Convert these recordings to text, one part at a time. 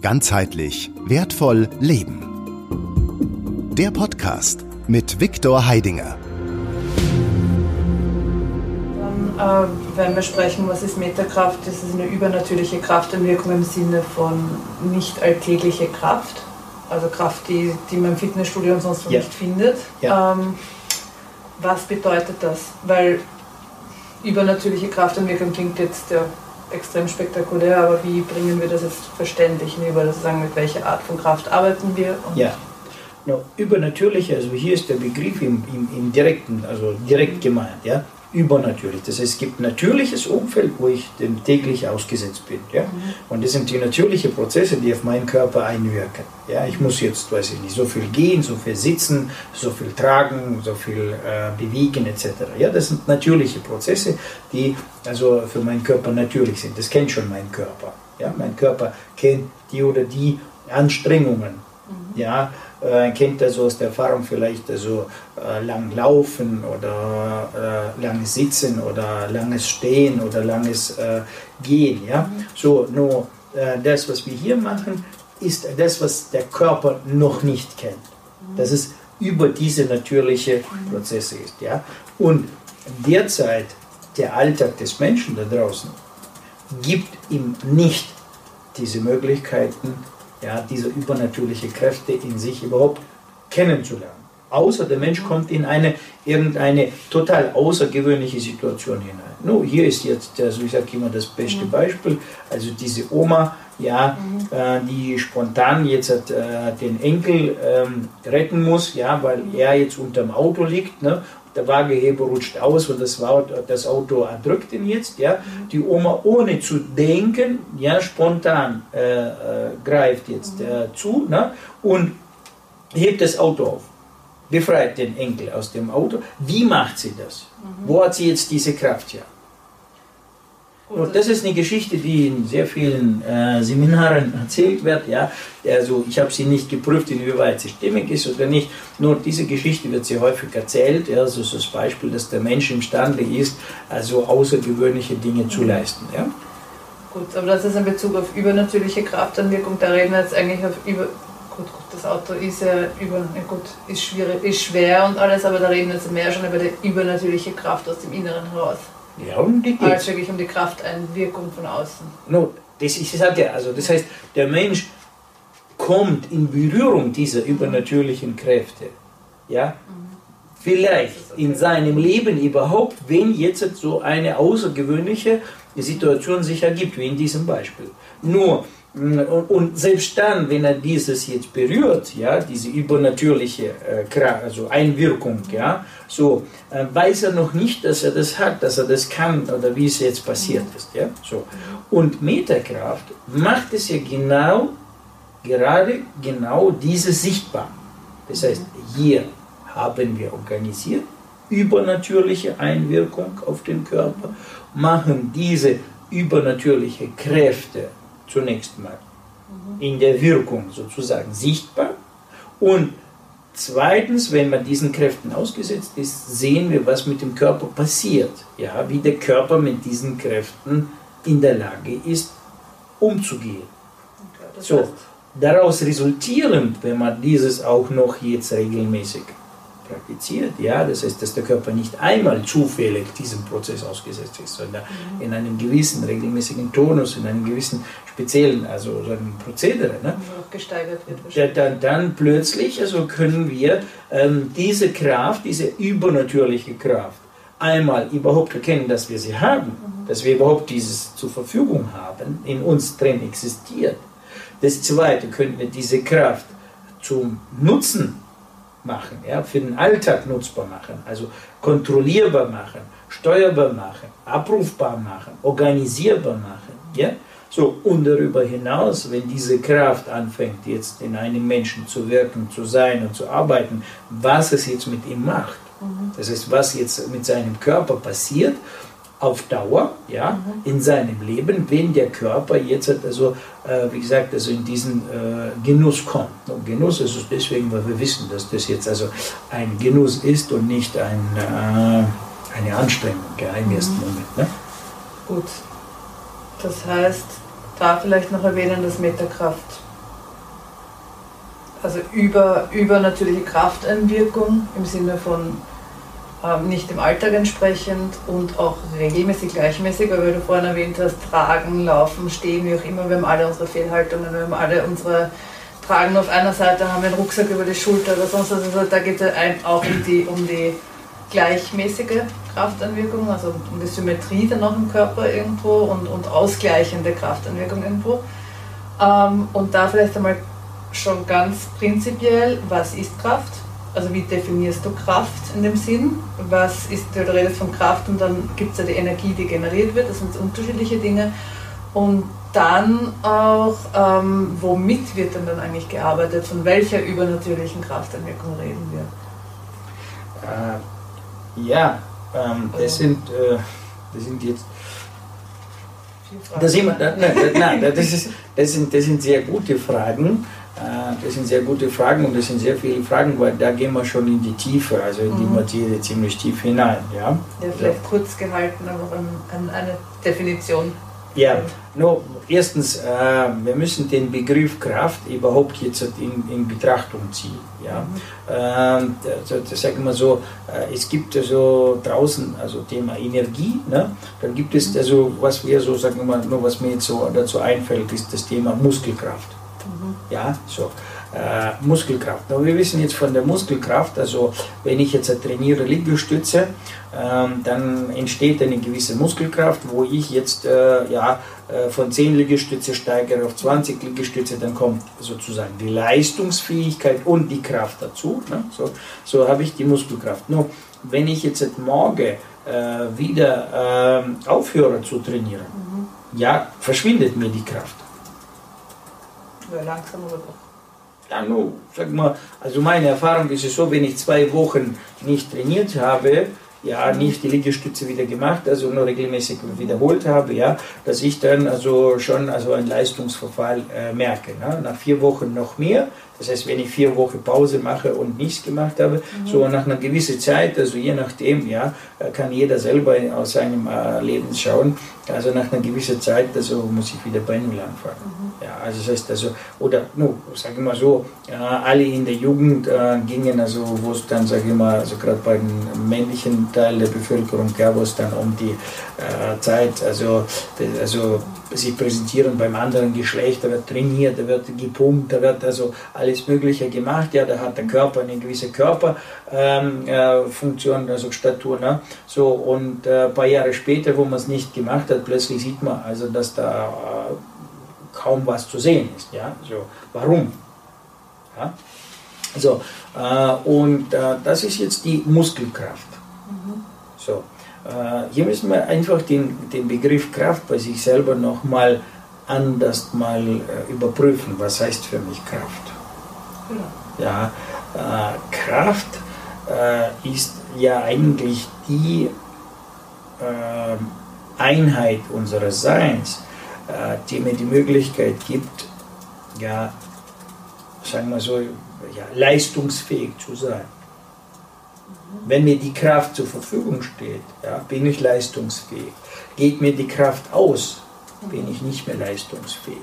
Ganzheitlich wertvoll leben. Der Podcast mit Viktor Heidinger. Dann, äh, wenn wir sprechen, was ist Metakraft, das ist eine übernatürliche Kraftanwirkung im Sinne von nicht alltägliche Kraft, also Kraft, die, die man im Fitnessstudio und sonst wo ja. nicht findet. Ja. Ähm, was bedeutet das? Weil übernatürliche Kraftanwirkung klingt jetzt ja extrem spektakulär, aber wie bringen wir das jetzt verständlich über, das sagen, mit welcher Art von Kraft arbeiten wir? ja, no, übernatürliche, also hier ist der Begriff im, im, im direkten, also direkt gemeint, ja, übernatürlich. Das heißt, es gibt natürliches Umfeld, wo ich dem täglich ausgesetzt bin. Ja? Mhm. Und das sind die natürlichen Prozesse, die auf meinen Körper einwirken. Ja? Ich muss jetzt, weiß ich nicht, so viel gehen, so viel sitzen, so viel tragen, so viel äh, bewegen etc. Ja? Das sind natürliche Prozesse, die also für meinen Körper natürlich sind. Das kennt schon mein Körper. Ja? Mein Körper kennt die oder die Anstrengungen. Mhm. Ja? Äh, kennt das aus der Erfahrung vielleicht also äh, lang laufen oder äh, langes Sitzen oder langes Stehen oder langes äh, Gehen. Ja? So, nur äh, das, was wir hier machen, ist das, was der Körper noch nicht kennt. Das ist über diese natürlichen Prozesse ist. Ja? Und derzeit der Alltag des Menschen da draußen gibt ihm nicht diese Möglichkeiten, ja, diese übernatürlichen Kräfte in sich überhaupt kennenzulernen. Außer der Mensch kommt in eine irgendeine total außergewöhnliche Situation hinein. No, hier ist jetzt, also ich sage immer das beste mhm. Beispiel, also diese Oma, ja, mhm. äh, die spontan jetzt äh, den Enkel ähm, retten muss, ja, weil mhm. er jetzt unterm Auto liegt, ne, der Waageheber rutscht aus und das, das Auto erdrückt ihn jetzt. Ja. Die Oma ohne zu denken, ja, spontan äh, äh, greift jetzt äh, zu ne, und hebt das Auto auf, befreit den Enkel aus dem Auto. Wie macht sie das? Wo hat sie jetzt diese Kraft her? Und das ist eine Geschichte, die in sehr vielen äh, Seminaren erzählt wird. Ja? Also ich habe sie nicht geprüft, inwieweit sie stimmig ist oder nicht. Nur diese Geschichte wird sehr häufig erzählt. Ja? Also das Beispiel, dass der Mensch imstande ist, also außergewöhnliche Dinge zu leisten. Ja? Gut, aber das ist in Bezug auf übernatürliche Kraftanwirkung. Da reden wir jetzt eigentlich auf über. Gut, gut, das Auto ist ja über, gut, ist schwierig, ist schwer und alles, aber da reden wir jetzt mehr schon über die übernatürliche Kraft aus dem Inneren heraus. Ja, um die geht Als wirklich um die Krafteinwirkung von außen. No, das ist, sage ja, also das heißt, der Mensch kommt in Berührung dieser übernatürlichen Kräfte. Ja? Mhm. Vielleicht in seinem Leben überhaupt, wenn jetzt so eine außergewöhnliche Situation sich ergibt, wie in diesem Beispiel. Nur, und selbst dann, wenn er dieses jetzt berührt, ja, diese übernatürliche äh, also Einwirkung, ja, so, äh, weiß er noch nicht, dass er das hat, dass er das kann oder wie es jetzt passiert ist. Ja, so. Und Metakraft macht es ja genau, gerade genau diese sichtbar. Das heißt, hier haben wir organisiert, übernatürliche Einwirkung auf den Körper, machen diese übernatürliche Kräfte zunächst mal in der Wirkung sozusagen sichtbar. Und zweitens, wenn man diesen Kräften ausgesetzt ist, sehen wir, was mit dem Körper passiert. Ja, wie der Körper mit diesen Kräften in der Lage ist, umzugehen. So, daraus resultierend, wenn man dieses auch noch jetzt regelmäßig praktiziert. Ja, das heißt, dass der Körper nicht einmal zufällig diesem Prozess ausgesetzt ist, sondern mhm. in einem gewissen regelmäßigen Tonus, in einem gewissen speziellen, also so einem Prozedere. Ne? Gesteigert wird. Dann, dann plötzlich also können wir ähm, diese Kraft, diese übernatürliche Kraft, einmal überhaupt erkennen, dass wir sie haben, mhm. dass wir überhaupt dieses zur Verfügung haben, in uns drin existiert. Das zweite können wir diese Kraft zum Nutzen machen, ja, für den Alltag nutzbar machen, also kontrollierbar machen, steuerbar machen, abrufbar machen, organisierbar machen. Ja? So, und darüber hinaus, wenn diese Kraft anfängt, jetzt in einem Menschen zu wirken, zu sein und zu arbeiten, was es jetzt mit ihm macht, mhm. das heißt, was jetzt mit seinem Körper passiert auf Dauer, ja, mhm. in seinem Leben, wenn der Körper jetzt also, äh, wie gesagt, also in diesen äh, Genuss kommt. Und Genuss ist es deswegen, weil wir wissen, dass das jetzt also ein Genuss ist und nicht ein, äh, eine Anstrengung ja, im mhm. ersten Moment. Ne? Gut. Das heißt, da vielleicht noch erwähnen, dass Metakraft also über, übernatürliche Krafteinwirkung im Sinne von nicht dem Alltag entsprechend und auch regelmäßig, gleichmäßig, weil du vorhin erwähnt hast, tragen, laufen, stehen, wie auch immer, wir haben alle unsere Fehlhaltungen, wir haben alle unsere Tragen auf einer Seite, haben einen Rucksack über die Schulter oder sonst was, also da geht es auch um die, um die gleichmäßige Kraftanwirkung, also um die Symmetrie dann auch im Körper irgendwo und, und ausgleichende Kraftanwirkung irgendwo. Ähm, und da vielleicht einmal schon ganz prinzipiell, was ist Kraft? Also wie definierst du Kraft in dem Sinn? Was ist, du redest von Kraft und dann gibt es ja die Energie, die generiert wird, das sind unterschiedliche Dinge. Und dann auch, ähm, womit wird denn dann eigentlich gearbeitet? Von welcher übernatürlichen Kraftanwirkung reden wir? Äh, ja, ähm, das, also sind, äh, das sind jetzt das, sind, nein, nein, das, ist, das, sind, das sind sehr gute Fragen. Äh, das sind sehr gute Fragen und das sind sehr viele Fragen, weil da gehen wir schon in die Tiefe, also in die mhm. Materie ziemlich tief hinein. Ja, ja vielleicht ja. kurz gehalten, aber an, an eine Definition. Ja, no, erstens, äh, wir müssen den Begriff Kraft überhaupt jetzt in, in Betrachtung ziehen. Ja? Mhm. Äh, also, das sagen wir so, äh, es gibt also draußen, also Thema Energie, ne? dann gibt es also, was wir so, sagen wir mal, nur was mir jetzt so dazu einfällt, ist das Thema Muskelkraft. Mhm. Ja, so. Äh, Muskelkraft. Aber wir wissen jetzt von der Muskelkraft, also wenn ich jetzt trainiere Liegestütze, ähm, dann entsteht eine gewisse Muskelkraft, wo ich jetzt äh, ja, äh, von 10 Liegestütze steigere auf 20 Liegestütze, dann kommt sozusagen die Leistungsfähigkeit und die Kraft dazu. Ne? So, so habe ich die Muskelkraft. Nur wenn ich jetzt morgen äh, wieder äh, aufhöre zu trainieren, mhm. ja, verschwindet mir die Kraft. Ja, langsam aber doch. Ja, no, sag mal, also meine Erfahrung ist es so, wenn ich zwei Wochen nicht trainiert habe, ja, nicht die Liegestütze wieder gemacht, also nur regelmäßig wiederholt habe, ja, dass ich dann also schon also einen Leistungsverfall äh, merke. Ne? Nach vier Wochen noch mehr, das heißt, wenn ich vier Wochen Pause mache und nichts gemacht habe, mhm. so nach einer gewissen Zeit, also je nachdem, ja, äh, kann jeder selber aus seinem äh, Leben schauen. Also nach einer gewissen Zeit, also muss ich wieder bei Null anfangen. Mhm. Ja, also das heißt also, oder, no, sage ich mal so, äh, alle in der Jugend äh, gingen, also wo es dann, sage ich mal, also gerade bei dem männlichen Teil der Bevölkerung, ja, wo es dann um die äh, Zeit, also, also sich präsentieren beim anderen Geschlecht, da wird trainiert, da wird gepumpt, da wird also alles Mögliche gemacht, ja, da hat der Körper eine gewisse Körperfunktion, ähm, äh, also Statur, ne? so und äh, ein paar Jahre später, wo man es nicht gemacht hat, plötzlich sieht man also, dass da äh, kaum was zu sehen ist, ja, so, warum? Ja? So, äh, und äh, das ist jetzt die Muskelkraft. Mhm. So. Äh, hier müssen wir einfach den, den Begriff Kraft bei sich selber nochmal anders mal äh, überprüfen. Was heißt für mich Kraft? Ja, ja äh, Kraft äh, ist ja eigentlich die äh, Einheit unseres Seins, die mir die Möglichkeit gibt, ja, sagen wir so, ja, leistungsfähig zu sein. Wenn mir die Kraft zur Verfügung steht, ja, bin ich leistungsfähig. Geht mir die Kraft aus, bin ich nicht mehr leistungsfähig.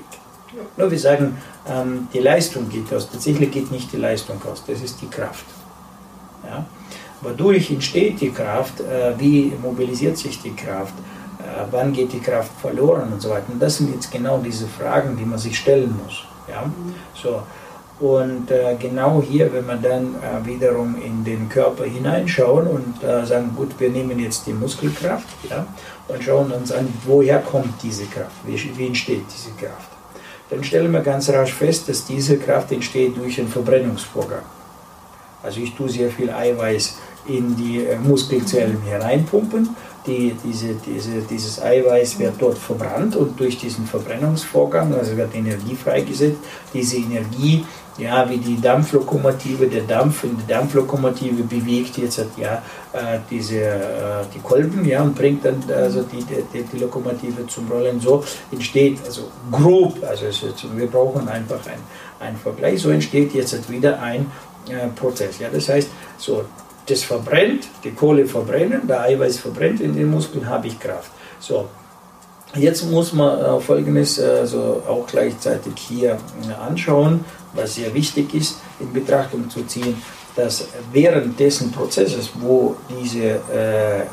Nur wir sagen, ähm, die Leistung geht aus. Tatsächlich geht nicht die Leistung aus, das ist die Kraft. Ja? Wodurch entsteht die Kraft, äh, wie mobilisiert sich die Kraft, äh, wann geht die Kraft verloren und so weiter. Und das sind jetzt genau diese Fragen, die man sich stellen muss. Ja? Mhm. So, und äh, genau hier, wenn wir dann äh, wiederum in den Körper hineinschauen und äh, sagen, gut, wir nehmen jetzt die Muskelkraft ja, und schauen uns an, woher kommt diese Kraft, wie, wie entsteht diese Kraft. Dann stellen wir ganz rasch fest, dass diese Kraft entsteht durch einen Verbrennungsvorgang. Also ich tue sehr viel Eiweiß in die äh, Muskelzellen hereinpumpen die, diese, diese, dieses Eiweiß wird dort verbrannt und durch diesen Verbrennungsvorgang, also wird Energie freigesetzt. Diese Energie, ja, wie die Dampflokomotive, der Dampf in der Dampflokomotive bewegt jetzt ja, äh, diese, äh, die Kolben ja, und bringt dann also die, die, die Lokomotive zum Rollen. So entsteht, also grob, also wir brauchen einfach einen Vergleich, so entsteht jetzt wieder ein äh, Prozess. Ja, das heißt, so das verbrennt, die Kohle verbrennen, der Eiweiß verbrennt in den Muskeln, habe ich Kraft. So, Jetzt muss man äh, Folgendes also auch gleichzeitig hier anschauen, was sehr wichtig ist, in Betrachtung zu ziehen, dass während dessen Prozesses, wo diese, äh,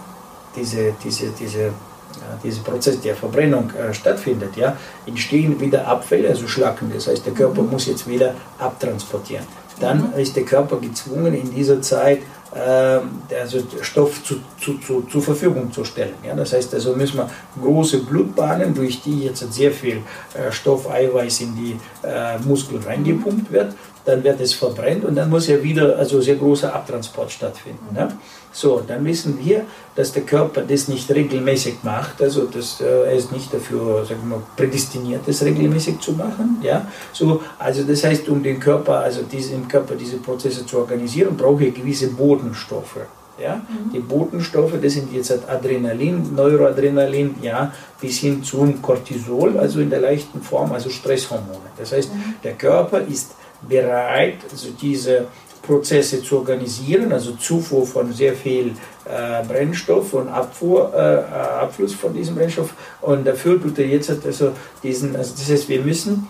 diese, diese, diese ja, dieser Prozess der Verbrennung äh, stattfindet, ja, entstehen wieder Abfälle, also Schlacken. Das heißt, der Körper mhm. muss jetzt wieder abtransportieren. Dann mhm. ist der Körper gezwungen, in dieser Zeit äh, also Stoff zu, zu, zu, zur Verfügung zu stellen. Ja. Das heißt, also müssen wir große Blutbahnen, durch die jetzt sehr viel äh, Stoff, Eiweiß in die äh, Muskeln reingepumpt wird, dann wird es verbrennt und dann muss ja wieder also sehr großer Abtransport stattfinden. Ne? So, dann wissen wir, dass der Körper das nicht regelmäßig macht, also das, äh, er ist nicht dafür sagen wir, prädestiniert, das regelmäßig zu machen. Ja? So, also das heißt, um den Körper, also diese, im Körper diese Prozesse zu organisieren, brauche ich gewisse Bodenstoffe. Ja? Mhm. Die Botenstoffe, das sind jetzt Adrenalin, Neuroadrenalin, ja, bis hin zum Cortisol, also in der leichten Form, also Stresshormone. Das heißt, mhm. der Körper ist bereit, also diese Prozesse zu organisieren, also Zufuhr von sehr viel äh, Brennstoff und Abfuhr, äh, Abfluss von diesem Brennstoff. Und dafür tut er jetzt also diesen, also das heißt, wir müssen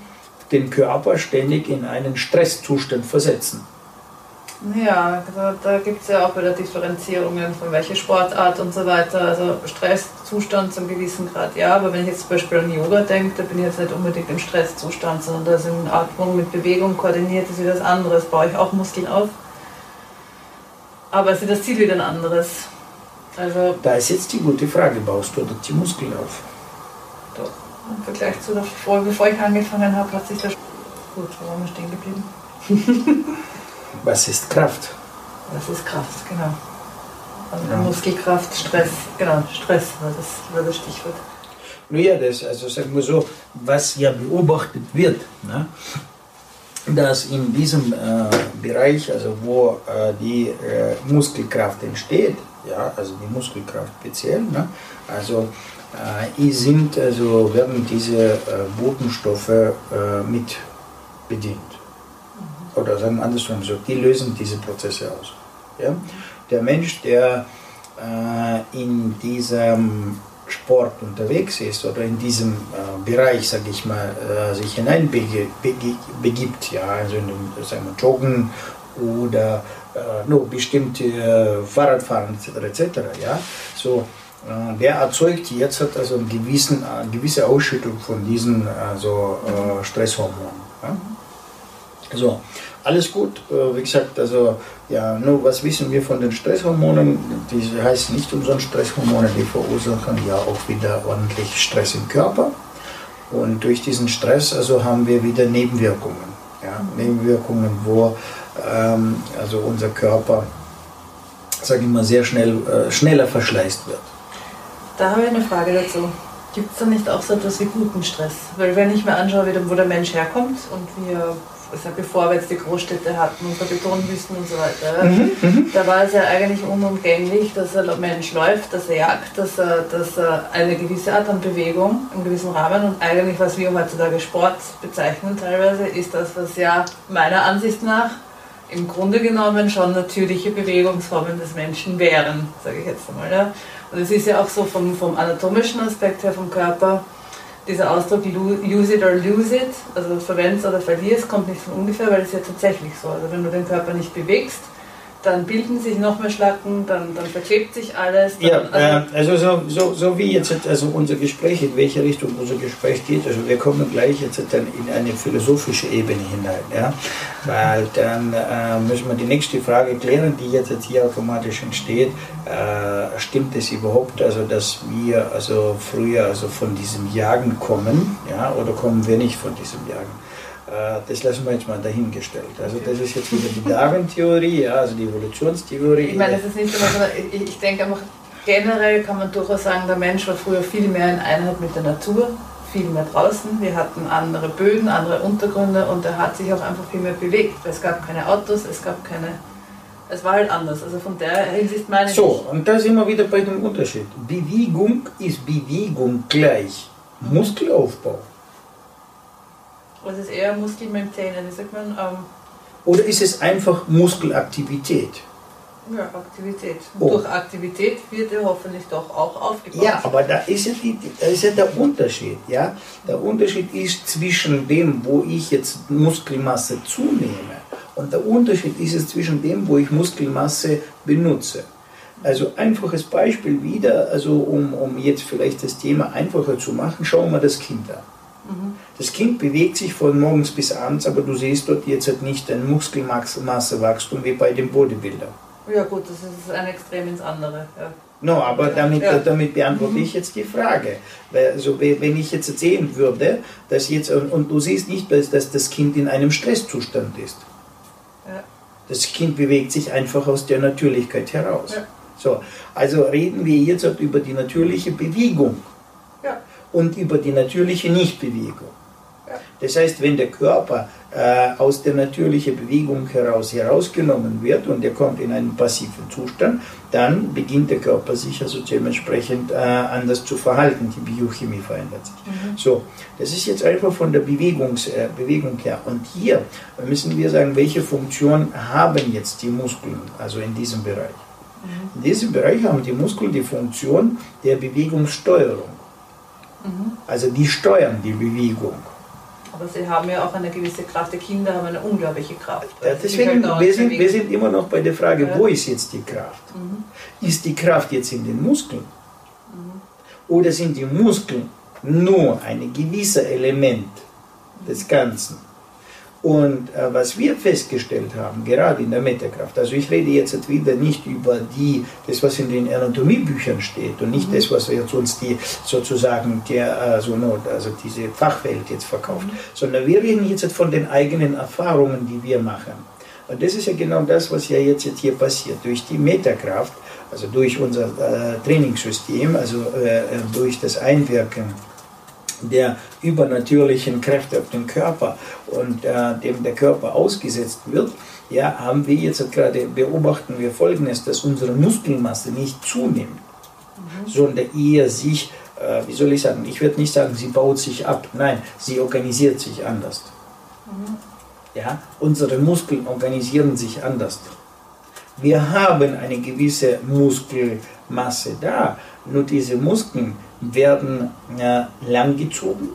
den Körper ständig in einen Stresszustand versetzen. Ja, da gibt es ja auch wieder Differenzierungen von welcher Sportart und so weiter. Also Stresszustand zum gewissen Grad, ja, aber wenn ich jetzt zum Beispiel an Yoga denke, da bin ich jetzt nicht unbedingt im Stresszustand, sondern da ist in Atmung mit Bewegung koordiniert, ist wieder was anderes. Baue ich auch Muskeln auf. Aber ist das Ziel wieder ein anderes. Also da ist jetzt die gute Frage, baust du die Muskeln auf? Doch. Im Vergleich zu der Folge, bevor ich angefangen habe, hat sich das... Gut, wir stehen geblieben? Was ist Kraft? Was ist Kraft, genau. Also ja. Muskelkraft, Stress, genau, Stress war das, war das Stichwort. Ja, das, also sagen wir so, was ja beobachtet wird, ne, dass in diesem äh, Bereich, also wo äh, die äh, Muskelkraft entsteht, ja, also die Muskelkraft speziell, ne, also äh, sind, also werden diese äh, Botenstoffe äh, mit bedient oder sagen wir andersrum so, die lösen diese Prozesse aus. Ja? Der Mensch, der äh, in diesem Sport unterwegs ist oder in diesem äh, Bereich, sage ich mal, äh, sich hineinbegibt, ja, also in dem, sagen wir, Joggen oder äh, nur bestimmte äh, Fahrradfahren etc. etc. Ja, so äh, der erzeugt jetzt hat also eine, gewissen, eine gewisse Ausschüttung von diesen also, Stresshormonen. Ja? So, alles gut. Äh, wie gesagt, also ja, nur was wissen wir von den Stresshormonen? Die heißen nicht umsonst Stresshormone, die verursachen ja auch wieder ordentlich Stress im Körper. Und durch diesen Stress also haben wir wieder Nebenwirkungen. Ja? Nebenwirkungen, wo ähm, also unser Körper, sage ich mal, sehr schnell, äh, schneller verschleißt wird. Da habe ich eine Frage dazu. Gibt es da nicht auch so etwas wie guten Stress? Weil wenn ich mir anschaue, wo der Mensch herkommt und wie er also bevor wir jetzt die Großstädte hatten, unsere Betonwüsten und so weiter, mhm, mhm, da war es ja eigentlich unumgänglich, dass ein Mensch läuft, dass er jagt, dass er, dass er eine gewisse Art an Bewegung im gewissen Rahmen und eigentlich, was wir heutzutage Sport bezeichnen teilweise, ist das, was ja meiner Ansicht nach im Grunde genommen schon natürliche Bewegungsformen des Menschen wären, sage ich jetzt einmal. Ja. Und es ist ja auch so vom, vom anatomischen Aspekt her vom Körper, dieser Ausdruck use it or lose it, also verwendest oder verlierst, kommt nicht von ungefähr, weil es ja tatsächlich so. Also wenn du den Körper nicht bewegst, dann bilden sich noch mehr Schlacken, dann, dann verklebt sich alles. Ja, also, äh, also so, so, so wie jetzt also unser Gespräch, in welche Richtung unser Gespräch geht, also wir kommen gleich jetzt dann in eine philosophische Ebene hinein, ja, weil dann äh, müssen wir die nächste Frage klären, die jetzt, jetzt hier automatisch entsteht, äh, stimmt es überhaupt, also dass wir also früher also von diesem Jagen kommen, ja, oder kommen wir nicht von diesem Jagen? Äh, das lassen wir jetzt mal dahingestellt. Also das ist jetzt wieder die Darwin-Theorie, ja, also die Evolutionstheorie. Ich meine, das ist nicht immer so, ich, ich denke einfach, generell kann man durchaus sagen, der Mensch war früher viel mehr in Einheit mit der Natur, viel mehr draußen. Wir hatten andere Böden, andere Untergründe und er hat sich auch einfach viel mehr bewegt. Es gab keine Autos, es gab keine. Es war halt anders. Also von der Hinsicht meine ich. So, und da sind wir wieder bei dem Unterschied. Bewegung ist Bewegung gleich Muskelaufbau. Was ist eher Muskelmembrane? Wie sagt man? Ähm Oder ist es einfach Muskelaktivität? Ja, Aktivität. Oh. Durch Aktivität wird er hoffentlich doch auch aufgebaut. Ja, aber da ist ja, die, da ist ja der Unterschied. Ja? Der Unterschied ist zwischen dem, wo ich jetzt Muskelmasse zunehme, und der Unterschied ist es zwischen dem, wo ich Muskelmasse benutze. Also einfaches Beispiel wieder, also um, um jetzt vielleicht das Thema einfacher zu machen, schauen wir das Kind an. Mhm. Das Kind bewegt sich von morgens bis abends, aber du siehst dort jetzt halt nicht ein Muskelmassewachstum wie bei dem Bodybuilder. Ja gut, das ist ein Extrem ins andere. Ja. No, aber damit, ja. damit beantworte ich jetzt die Frage. Also, wenn ich jetzt sehen würde, dass jetzt, und du siehst nicht, dass das Kind in einem Stresszustand ist. Ja. Das Kind bewegt sich einfach aus der Natürlichkeit heraus. Ja. So, also reden wir jetzt über die natürliche Bewegung. Und über die natürliche Nichtbewegung. Das heißt, wenn der Körper äh, aus der natürlichen Bewegung heraus herausgenommen wird und er kommt in einen passiven Zustand, dann beginnt der Körper sich also dementsprechend äh, anders zu verhalten. Die Biochemie verändert sich. Mhm. So, das ist jetzt einfach von der Bewegungs, äh, Bewegung her. Und hier müssen wir sagen, welche Funktion haben jetzt die Muskeln, also in diesem Bereich. Mhm. In diesem Bereich haben die Muskeln die Funktion der Bewegungssteuerung. Mhm. Also die steuern die Bewegung. Aber sie haben ja auch eine gewisse Kraft. Die Kinder haben eine unglaubliche Kraft. Ja, deswegen, wir, sind, wir sind immer noch bei der Frage, wo ist jetzt die Kraft? Mhm. Ist die Kraft jetzt in den Muskeln? Mhm. Oder sind die Muskeln nur ein gewisser Element des Ganzen? Und äh, was wir festgestellt haben, gerade in der Metakraft, also ich rede jetzt wieder nicht über die, das, was in den Anatomiebüchern steht und nicht mhm. das, was jetzt uns die sozusagen der, also, also diese Fachwelt jetzt verkauft, mhm. sondern wir reden jetzt von den eigenen Erfahrungen, die wir machen. Und das ist ja genau das, was ja jetzt, jetzt hier passiert. Durch die Metakraft, also durch unser äh, Trainingssystem, also äh, äh durch das Einwirken der übernatürlichen Kräfte auf den Körper und äh, dem der Körper ausgesetzt wird, ja, haben wir jetzt gerade beobachten wir folgendes, dass unsere Muskelmasse nicht zunimmt, mhm. sondern eher sich, äh, wie soll ich sagen, ich würde nicht sagen, sie baut sich ab, nein, sie organisiert sich anders. Mhm. Ja, unsere Muskeln organisieren sich anders. Wir haben eine gewisse Muskelmasse da, nur diese Muskeln werden äh, langgezogen,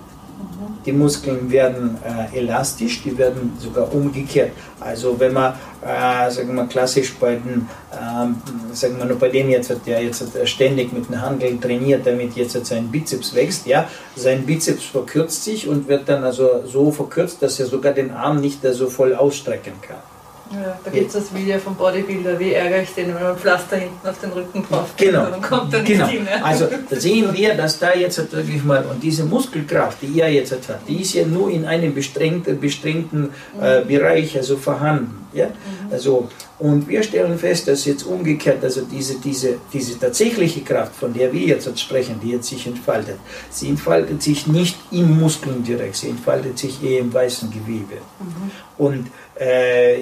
die Muskeln werden äh, elastisch, die werden sogar umgekehrt. Also wenn man, äh, sagen wir klassisch bei den, ähm, sagen wir nur bei dem jetzt, der jetzt ständig mit den Handeln trainiert, damit jetzt sein Bizeps wächst, ja, sein Bizeps verkürzt sich und wird dann also so verkürzt, dass er sogar den Arm nicht so voll ausstrecken kann. Ja, da gibt es das Video vom Bodybuilder, wie ärgere ich den, wenn man Pflaster hinten auf den Rücken drauf Genau. Dann kommt er genau. Hin, ja. Also da sehen wir, dass da jetzt halt wirklich mal, und diese Muskelkraft, die er jetzt halt hat, die ist ja nur in einem bestrengten, bestrengten äh, mhm. Bereich also vorhanden. Ja? Mhm. Also, und wir stellen fest, dass jetzt umgekehrt, also diese, diese, diese tatsächliche Kraft, von der wir jetzt sprechen, die jetzt sich entfaltet, sie entfaltet sich nicht in Muskeln direkt, sie entfaltet sich eher im weißen Gewebe. Mhm. Und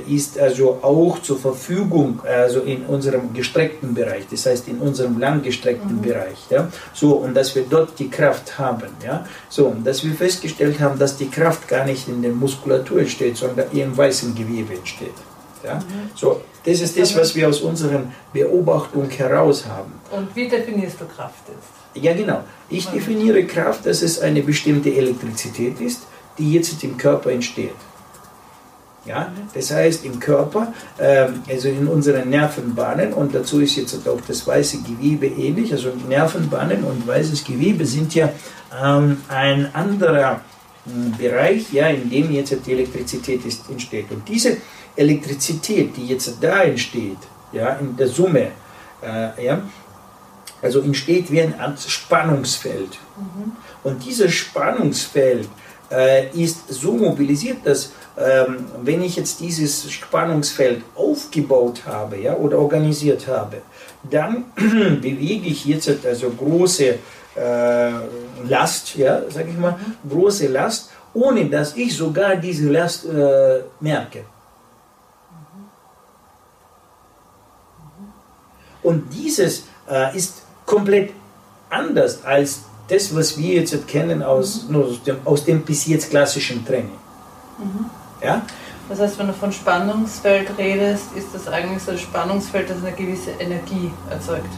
ist also auch zur Verfügung, also in unserem gestreckten Bereich, das heißt in unserem langgestreckten mhm. Bereich. Ja? So, und dass wir dort die Kraft haben. Ja? So, und dass wir festgestellt haben, dass die Kraft gar nicht in der Muskulatur entsteht, sondern im weißen Gewebe entsteht. Ja? Mhm. So, das ist das, was wir aus unserer Beobachtung heraus haben. Und wie definierst du Kraft jetzt? Ja, genau. Ich definiere Kraft, dass es eine bestimmte Elektrizität ist, die jetzt im Körper entsteht. Ja? Das heißt, im Körper, ähm, also in unseren Nervenbahnen, und dazu ist jetzt auch das weiße Gewebe ähnlich, also Nervenbahnen und weißes Gewebe sind ja ähm, ein anderer hm, Bereich, ja, in dem jetzt die Elektrizität ist, entsteht. Und diese Elektrizität, die jetzt da entsteht, ja, in der Summe, äh, ja, also entsteht wie ein Art Spannungsfeld. Mhm. Und dieses Spannungsfeld äh, ist so mobilisiert, dass ähm, wenn ich jetzt dieses Spannungsfeld aufgebaut habe ja, oder organisiert habe, dann bewege ich jetzt also große äh, Last, ja, sage ich mal, mhm. große Last, ohne dass ich sogar diese Last äh, merke. Und dieses äh, ist komplett anders als das, was wir jetzt kennen aus, mhm. aus, dem, aus dem bis jetzt klassischen Training. Mhm. Ja? Das heißt, wenn du von Spannungsfeld redest, ist das eigentlich so ein Spannungsfeld, das eine gewisse Energie erzeugt.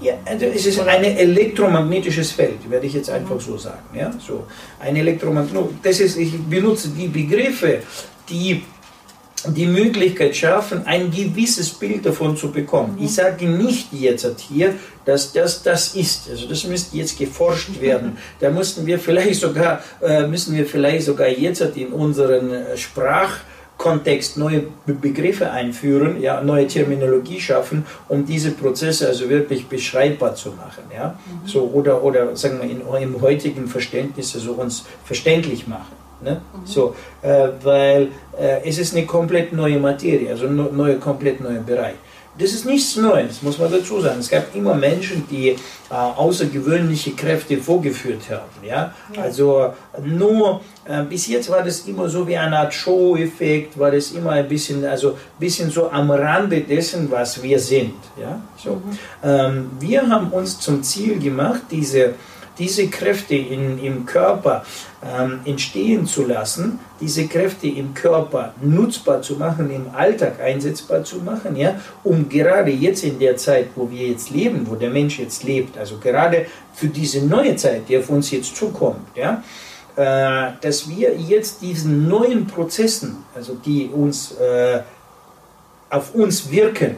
Ja, also es ist ein elektromagnetisches Feld, werde ich jetzt einfach so sagen. Ja? So, ein Elektromagnet das ist, ich benutze die Begriffe, die die Möglichkeit schaffen, ein gewisses Bild davon zu bekommen. Ich sage nicht jetzt hier, dass das das ist. Also das müsste jetzt geforscht werden. Da mussten wir vielleicht sogar, äh, müssen wir vielleicht sogar jetzt in unseren äh, Sprachkontext neue Begriffe einführen, ja, neue Terminologie schaffen, um diese Prozesse also wirklich beschreibbar zu machen, ja, mhm. so oder oder sagen wir in, im heutigen Verständnis also uns verständlich machen. Ne? Mhm. So, äh, weil äh, es ist eine komplett neue Materie, also ein neue, komplett neuer Bereich. Das ist nichts Neues, muss man dazu sagen. Es gab immer Menschen, die äh, außergewöhnliche Kräfte vorgeführt haben. Ja? ja. Also nur äh, bis jetzt war das immer so wie eine Art Show-Effekt, war das immer ein bisschen, also bisschen so am Rande dessen, was wir sind. Ja? So. Mhm. Ähm, wir haben uns zum Ziel gemacht, diese diese Kräfte in, im Körper ähm, entstehen zu lassen, diese Kräfte im Körper nutzbar zu machen, im Alltag einsetzbar zu machen, ja, um gerade jetzt in der Zeit, wo wir jetzt leben, wo der Mensch jetzt lebt, also gerade für diese neue Zeit, die auf uns jetzt zukommt, ja, äh, dass wir jetzt diesen neuen Prozessen, also die uns äh, auf uns wirken,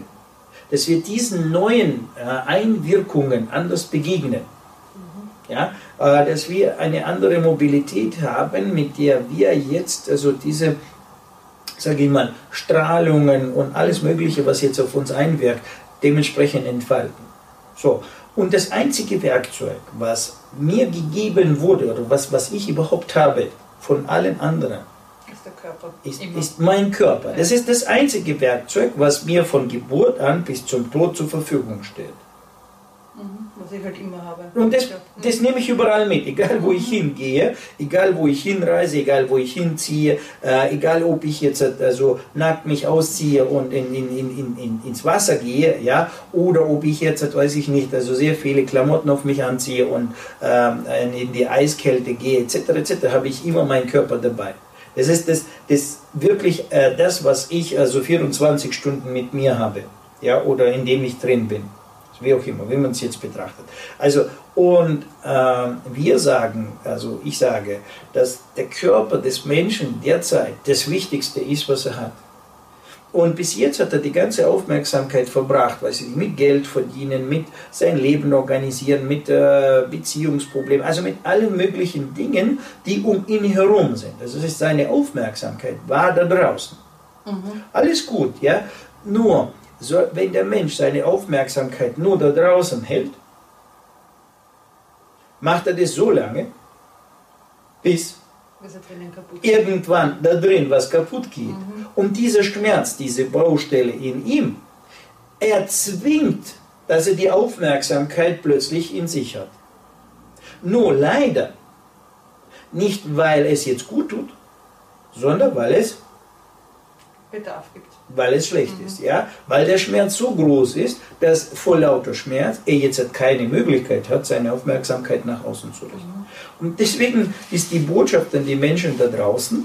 dass wir diesen neuen äh, Einwirkungen anders begegnen ja, dass wir eine andere Mobilität haben, mit der wir jetzt also diese, sage ich mal, Strahlungen und alles Mögliche, was jetzt auf uns einwirkt, dementsprechend entfalten. So. Und das einzige Werkzeug, was mir gegeben wurde oder was, was ich überhaupt habe von allen anderen, ist, der Körper. ist, ist mein Körper. Das ist das einzige Werkzeug, was mir von Geburt an bis zum Tod zur Verfügung steht. Was ich halt immer habe. Und das, das nehme ich überall mit, egal wo ich hingehe, egal wo ich hinreise, egal wo ich hinziehe, äh, egal ob ich jetzt also nackt mich ausziehe und in, in, in, in, ins Wasser gehe, ja, oder ob ich jetzt, weiß ich nicht, also sehr viele Klamotten auf mich anziehe und äh, in die Eiskälte gehe, etc., etc., habe ich immer meinen Körper dabei. Das ist das, das wirklich äh, das, was ich also 24 Stunden mit mir habe, ja, oder in dem ich drin bin wie auch immer, wie man es jetzt betrachtet. Also, und äh, wir sagen, also ich sage, dass der Körper des Menschen derzeit das Wichtigste ist, was er hat. Und bis jetzt hat er die ganze Aufmerksamkeit verbracht, weil sie mit Geld verdienen, mit sein Leben organisieren, mit äh, Beziehungsproblemen, also mit allen möglichen Dingen, die um ihn herum sind. Also das ist seine Aufmerksamkeit war da draußen. Mhm. Alles gut, ja. Nur so, wenn der Mensch seine Aufmerksamkeit nur da draußen hält, macht er das so lange, bis irgendwann da drin was kaputt geht. Mhm. Und dieser Schmerz, diese Baustelle in ihm, erzwingt, dass er die Aufmerksamkeit plötzlich in sich hat. Nur leider, nicht weil es jetzt gut tut, sondern weil es Bedarf gibt weil es schlecht ist, ja, weil der Schmerz so groß ist, dass vor lauter Schmerz er jetzt keine Möglichkeit hat, seine Aufmerksamkeit nach außen zu richten. Und deswegen ist die Botschaft an die Menschen da draußen,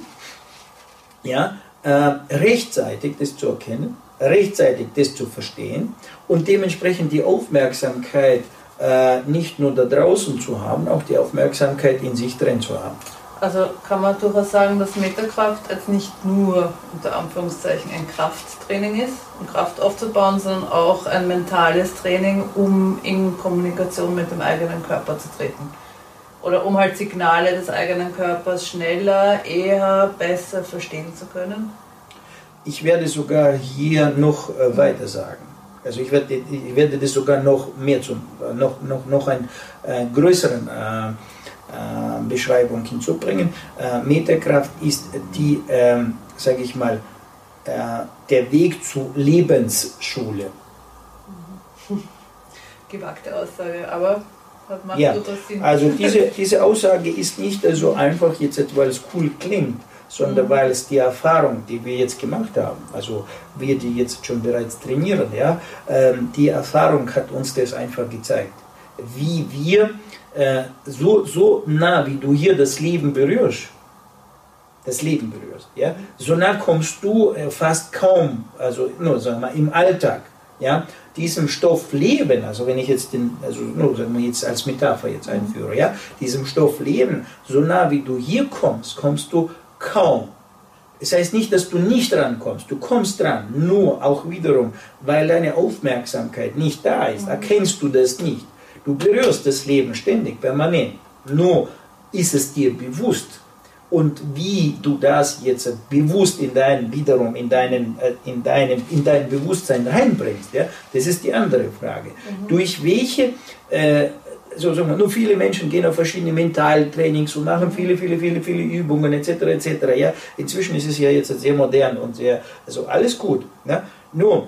ja, äh, rechtzeitig das zu erkennen, rechtzeitig das zu verstehen und dementsprechend die Aufmerksamkeit äh, nicht nur da draußen zu haben, auch die Aufmerksamkeit in sich drin zu haben. Also kann man durchaus sagen, dass Metakraft jetzt nicht nur unter Anführungszeichen ein Krafttraining ist, um Kraft aufzubauen, sondern auch ein mentales Training, um in Kommunikation mit dem eigenen Körper zu treten. Oder um halt Signale des eigenen Körpers schneller, eher, besser verstehen zu können. Ich werde sogar hier noch äh, weiter sagen. Also ich werde, ich werde das sogar noch mehr zum, noch, noch, noch einen äh, größeren äh, äh, Beschreibung hinzubringen. Äh, Metakraft ist die, ähm, sage ich mal, äh, der Weg zur Lebensschule. Gewagte Aussage, aber macht ja, Sinn. Also diese, diese Aussage ist nicht so einfach jetzt, weil es cool klingt, sondern mhm. weil es die Erfahrung, die wir jetzt gemacht haben, also wir, die jetzt schon bereits trainieren, ja, ähm, die Erfahrung hat uns das einfach gezeigt, wie wir äh, so, so nah, wie du hier das Leben berührst, das Leben berührst. Ja? So nah kommst du äh, fast kaum, also nur sagen wir mal, im Alltag, ja, diesem Stoff leben, also wenn ich jetzt den, also nur sagen wir jetzt als Metapher jetzt einführe, ja, diesem Stoff leben, so nah wie du hier kommst, kommst du kaum. Das heißt nicht, dass du nicht rankommst, du kommst dran, nur auch wiederum, weil deine Aufmerksamkeit nicht da ist, erkennst du das nicht. Du berührst das Leben ständig, permanent. Nur ist es dir bewusst, und wie du das jetzt bewusst in dein wiederum in deinen äh, in deinem in dein Bewusstsein reinbringst ja das ist die andere Frage mhm. durch welche äh, so sagen wir, nur viele Menschen gehen auf verschiedene Mentaltrainings und machen viele, viele, viele, viele Übungen etc. etc. Ja, inzwischen ist es ja jetzt sehr modern und sehr, also alles gut. Ne? Nur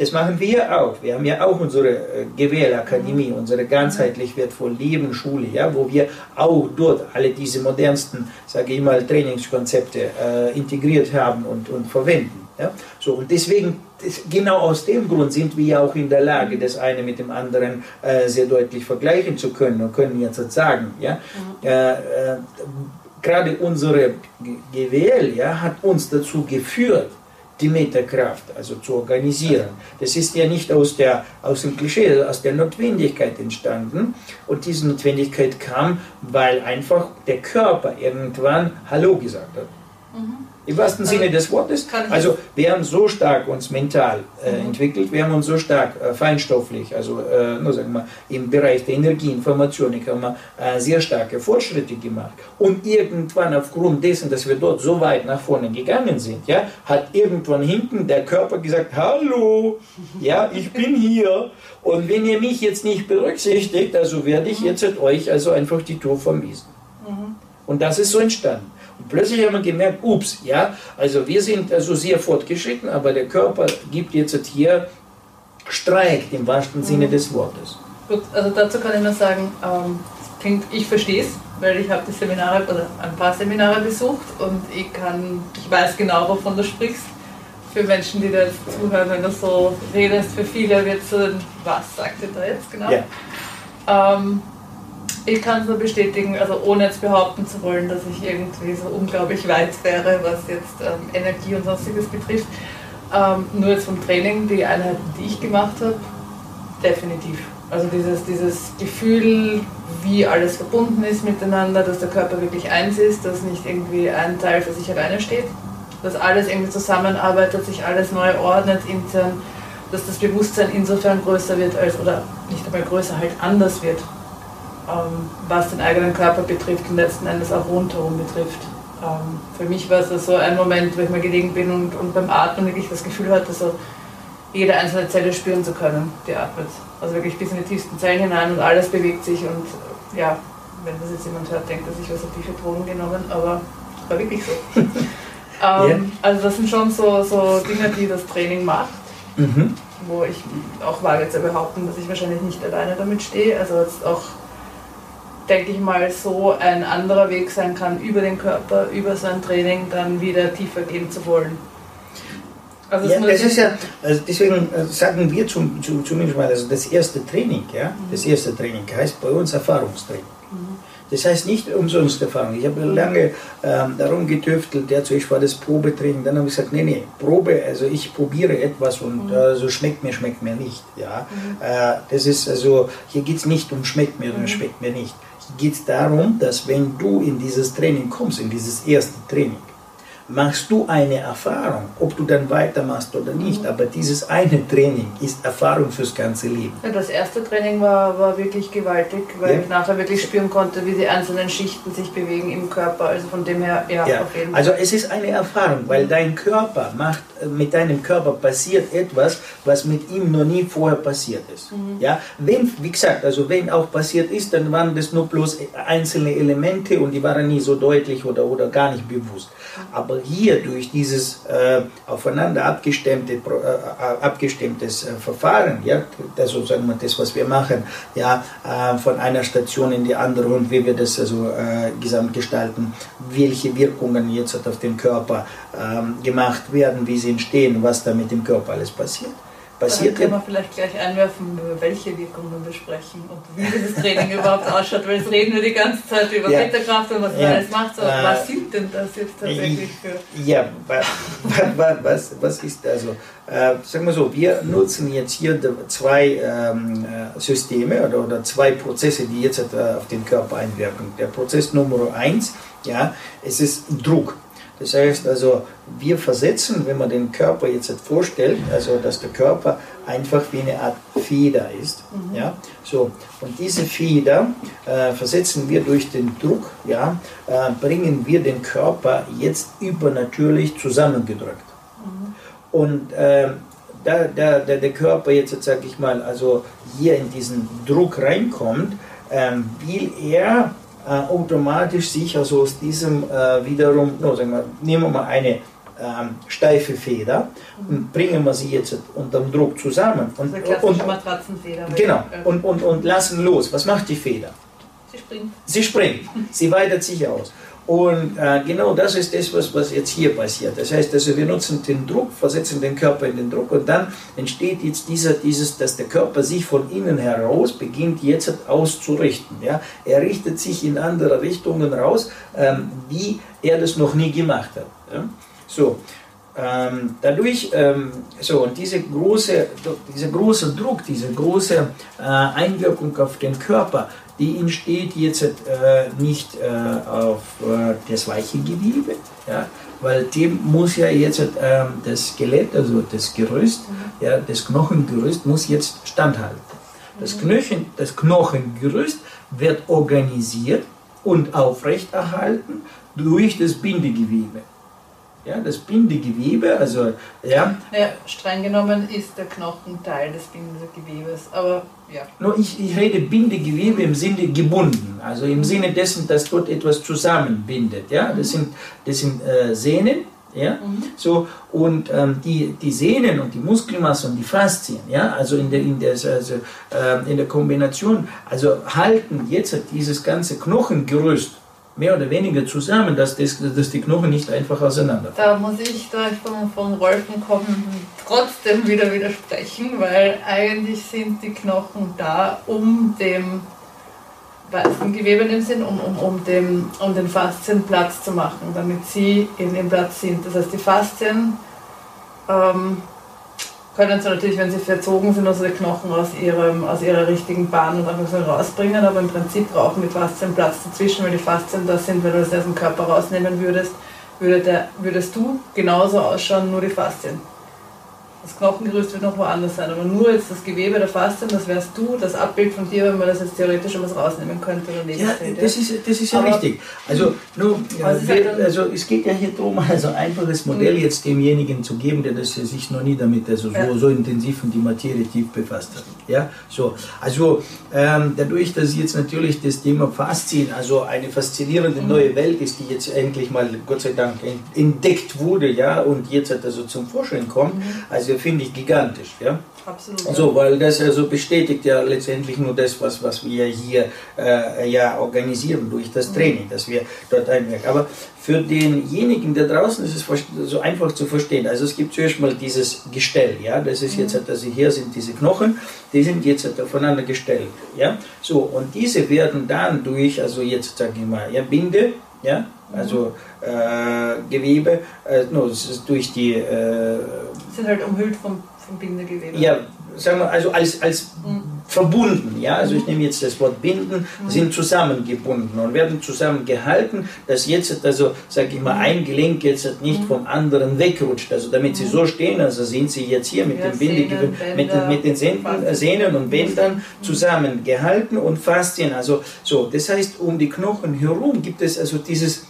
das machen wir auch. Wir haben ja auch unsere äh, Gewählakademie, unsere ganzheitlich wertvoll Leben Schule, ja, wo wir auch dort alle diese modernsten, sage ich mal, Trainingskonzepte äh, integriert haben und, und verwenden. Ja. So, und deswegen, das, genau aus dem Grund sind wir ja auch in der Lage, das eine mit dem anderen äh, sehr deutlich vergleichen zu können und können jetzt sagen, ja, mhm. äh, äh gerade unsere GWL ja, hat uns dazu geführt, die Metakraft, also zu organisieren. Das ist ja nicht aus, der, aus dem Klischee, aus der Notwendigkeit entstanden. Und diese Notwendigkeit kam, weil einfach der Körper irgendwann Hallo gesagt hat. Mhm. Im wahrsten Sinne des Wortes. Also wir haben so stark uns mental äh, mhm. entwickelt, wir haben uns so stark äh, feinstofflich, also äh, nur sagen wir, im Bereich der Energieinformationik haben wir äh, sehr starke Fortschritte gemacht. Und irgendwann aufgrund dessen, dass wir dort so weit nach vorne gegangen sind, ja, hat irgendwann hinten der Körper gesagt, hallo, ja, ich bin hier. Und wenn ihr mich jetzt nicht berücksichtigt, also werde ich mhm. jetzt euch also einfach die Tour vermiesen. Mhm. Und das ist so entstanden. Und plötzlich haben wir gemerkt, ups, ja, also wir sind also sehr fortgeschritten, aber der Körper gibt jetzt hier Streik im wahrsten Sinne mhm. des Wortes. Gut, also dazu kann ich nur sagen, ähm, klingt, ich verstehe es, weil ich habe die Seminare oder ein paar Seminare besucht und ich kann, ich weiß genau, wovon du sprichst. Für Menschen, die da jetzt zuhören, wenn du so redest, für viele wird so, was sagt ihr da jetzt genau? Ja. Ähm, ich kann es nur bestätigen, also ohne jetzt behaupten zu wollen, dass ich irgendwie so unglaublich weit wäre, was jetzt ähm, Energie und sonstiges betrifft. Ähm, nur jetzt vom Training, die Einheiten, die ich gemacht habe, definitiv. Also dieses, dieses Gefühl, wie alles verbunden ist miteinander, dass der Körper wirklich eins ist, dass nicht irgendwie ein Teil für sich alleine steht, dass alles irgendwie zusammenarbeitet, sich alles neu ordnet intern, dass das Bewusstsein insofern größer wird als, oder nicht einmal größer, halt anders wird was den eigenen Körper betrifft und letzten Endes auch rundherum betrifft. Ähm, für mich war es so ein Moment, wo ich mal gelegen bin und, und beim Atmen wirklich das Gefühl hatte, so jede einzelne Zelle spüren zu können, die atmet. Also wirklich bis in die tiefsten Zellen hinein und alles bewegt sich und ja, wenn das jetzt jemand hört, denkt er sich, was hat die Drogen genommen, aber war wirklich so. ähm, yeah. Also das sind schon so, so Dinge, die das Training macht. Mhm. Wo ich auch wage zu behaupten, dass ich wahrscheinlich nicht alleine damit stehe. Also jetzt auch denke ich mal, so ein anderer Weg sein kann, über den Körper, über sein Training dann wieder tiefer gehen zu wollen. Also ja, das ist ja, also deswegen äh, sagen wir zum, zum, zumindest mal, also das erste Training, ja, mhm. das erste Training heißt bei uns Erfahrungstraining. Mhm. Das heißt nicht umsonst Erfahrung. Ich habe lange ähm, darum getüftelt, ja, zuerst war das Probetraining, dann habe ich gesagt, nee, nee, Probe, also ich probiere etwas und mhm. äh, so schmeckt mir, schmeckt mir nicht. Ja. Mhm. Äh, das ist also, hier geht es nicht um schmeckt mir oder mhm. schmeckt mir nicht geht darum, dass wenn du in dieses Training kommst, in dieses erste Training, machst du eine Erfahrung, ob du dann weitermachst oder nicht. Aber dieses eine Training ist Erfahrung fürs ganze Leben. Ja, das erste Training war, war wirklich gewaltig, weil ja. ich nachher wirklich spüren konnte, wie die einzelnen Schichten sich bewegen im Körper. Also von dem her, ja, ja. auf jeden Fall. Also es ist eine Erfahrung, weil dein Körper macht, mit deinem Körper passiert etwas, was mit ihm noch nie vorher passiert ist. Mhm. Ja, wenn, wie gesagt, also wenn auch passiert ist, dann waren das nur bloß einzelne Elemente und die waren nie so deutlich oder, oder gar nicht bewusst. Aber hier durch dieses äh, aufeinander abgestimmte, äh, abgestimmtes äh, Verfahren, ja, also sagen wir das, was wir machen, ja, äh, von einer Station in die andere und wie wir das also äh, gesamt gestalten, welche Wirkungen jetzt auf den Körper ähm, gemacht werden, wie sie entstehen, was da mit dem Körper alles passiert passiert Dann können wir vielleicht gleich einwerfen, über welche Wirkungen wir sprechen und wie dieses Training überhaupt ausschaut, weil jetzt reden wir die ganze Zeit über Ja. Meterkraft und was man Ja. alles macht. So, Äh, was sind denn das jetzt tatsächlich für... Ja, wa- wa- wa- was, was ist also, äh, sagen wir so, wir nutzen jetzt hier zwei ähm, äh, Systeme oder, oder zwei Prozesse, die jetzt äh, auf den Körper einwirken. Der Prozess Nummer eins, ja, es ist Druck. Das heißt also, wir versetzen, wenn man den Körper jetzt vorstellt, also dass der Körper einfach wie eine Art Feder ist, ja, so und diese Feder äh, versetzen wir durch den Druck, ja, äh, bringen wir den Körper jetzt übernatürlich zusammengedrückt. Und ähm, da, da, da der Körper jetzt, sage ich mal, also hier in diesen Druck reinkommt, ähm, will er äh, automatisch sich also aus diesem äh, wiederum, no, sagen wir, nehmen wir mal eine ähm, steife Feder und bringen wir sie jetzt unter dem Druck zusammen und, klassische und, Matratzenfeder. genau, und, und, und lassen los. Was macht die Feder? Sie springt. Sie springt, sie weitet sich aus. Und äh, genau das ist das, was, was jetzt hier passiert. Das heißt, also wir nutzen den Druck, versetzen den Körper in den Druck und dann entsteht jetzt dieser, dieses, dass der Körper sich von innen heraus beginnt jetzt auszurichten. Ja? Er richtet sich in andere Richtungen raus, ähm, wie er das noch nie gemacht hat. Ja? So, ähm, dadurch, ähm, so und diese große, dieser große Druck, diese große äh, Einwirkung auf den Körper, die entsteht jetzt äh, nicht äh, auf äh, das weiche Gewebe, ja, weil dem muss ja jetzt ähm, das Skelett, also das Gerüst, ja, das Knochengerüst muss jetzt standhalten. Das, Knochen, das Knochengerüst wird organisiert und aufrechterhalten durch das Bindegewebe. Ja, das Bindegewebe, also ja, Naja, streng genommen ist der Knochen Teil des Bindegewebes, aber ja. Nur ich, ich rede Bindegewebe im Sinne gebunden, also im Sinne dessen, dass dort etwas zusammenbindet. Ja? Das sind, das sind äh, Sehnen, ja? so, und ähm, die, die Sehnen und die Muskelmasse und die Faszien, ja? also, in der, in, der, also äh, in der Kombination, also halten jetzt dieses ganze Knochengerüst mehr oder weniger zusammen, dass, das, dass die Knochen nicht einfach auseinanderfallen. Da muss ich da von, von Rolfen kommen trotzdem wieder widersprechen, weil eigentlich sind die Knochen da, um dem Gewebe in dem Sinn, um, um, um, dem, um den Faszien Platz zu machen, damit sie in dem Platz sind. Das heißt, die Faszien ähm, können sie natürlich, wenn sie verzogen sind, also die Knochen aus, ihrem, aus ihrer richtigen Bahn und einfach so rausbringen, aber im Prinzip brauchen die Faszien Platz dazwischen, weil die Faszien das sind, wenn du das aus dem Körper rausnehmen würdest, würde der, würdest du genauso ausschauen, nur die Faszien. Das Knochengerüst wird noch woanders sein, aber nur jetzt das Gewebe der Faszien, das wärst du, das Abbild von dir, wenn man das jetzt theoretisch schon was rausnehmen könnte. Oder Ja, das ist, das ist ja Aber- richtig. Also, nur, halt wir, also es geht ja hier darum, also ein einfaches Modell jetzt demjenigen zu geben, der das sich noch nie damit also so, Ja. so intensiv in die Materie tief befasst hat. Ja, so. Also ähm, dadurch, dass jetzt natürlich das Thema Faszien, also eine faszinierende neue Welt ist, die jetzt endlich mal Gott sei Dank ent- entdeckt wurde, ja, und jetzt halt also zum Vorschein kommt, also finde ich gigantisch, ja. Absolut. So, weil das also bestätigt ja letztendlich nur das, was, was wir hier äh, ja organisieren durch das Training, dass wir dort einwirken. Aber für denjenigen da draußen ist es so einfach zu verstehen. Also es gibt zuerst mal dieses Gestell, ja, das ist jetzt, also hier sind diese Knochen, die sind jetzt halt aufeinander gestellt, ja. So, und diese werden dann durch, also jetzt sage ich mal, ja, Binde, ja, also äh, Gewebe, äh, no, durch die äh, sind halt umhüllt vom, vom Bindegewebe. ja, sagen wir, also als, als Mhm. verbunden, ja, also ich nehme jetzt das Wort binden, sind zusammengebunden und werden zusammengehalten, dass jetzt, also sage ich mal, ein Gelenk jetzt nicht vom anderen wegrutscht, also damit sie so stehen, also sind sie jetzt hier mit Ja, dem Bindegewebe, mit, den- mit den Sehnen, Faszien. Sehnen und Bändern zusammengehalten und Faszien, also so, das heißt, um die Knochen herum gibt es also dieses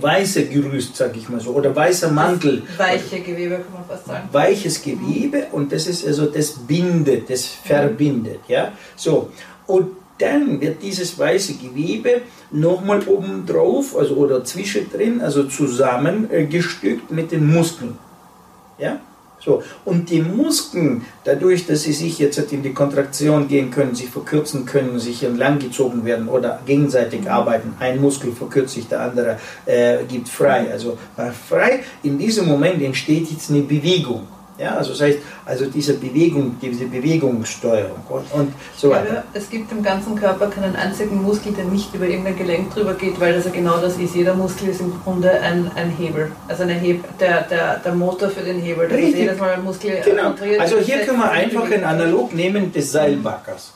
weiße Gerüst, sage ich mal so, oder weißer Mantel. Weiche Gewebe, kann man fast sagen. weiches Gewebe und das ist also das bindet, das verbindet, ja. So und dann wird dieses weiße Gewebe nochmal oben drauf, also oder zwischendrin, also zusammengestückt mit den Muskeln, ja. So, und die Muskeln, dadurch, dass sie sich jetzt in die Kontraktion gehen können, sich verkürzen können, sich langgezogen werden oder gegenseitig arbeiten, ein Muskel verkürzt sich, der andere äh, gibt frei. Also äh, frei, in diesem Moment entsteht jetzt eine Bewegung. Ja, also das heißt, also diese Bewegung, diese Bewegungssteuerung und, und so weiter. es gibt im ganzen Körper keinen einzigen Muskel, der nicht über irgendein Gelenk drüber geht, weil das ja genau das ist. Jeder Muskel ist im Grunde ein, ein Hebel. Also eine Heb der, der, der Motor für den Hebel. Das Richtig. jedes Mal ein Muskel genau. Also hier können wir einfach ein Analog nehmen des Seilbackers.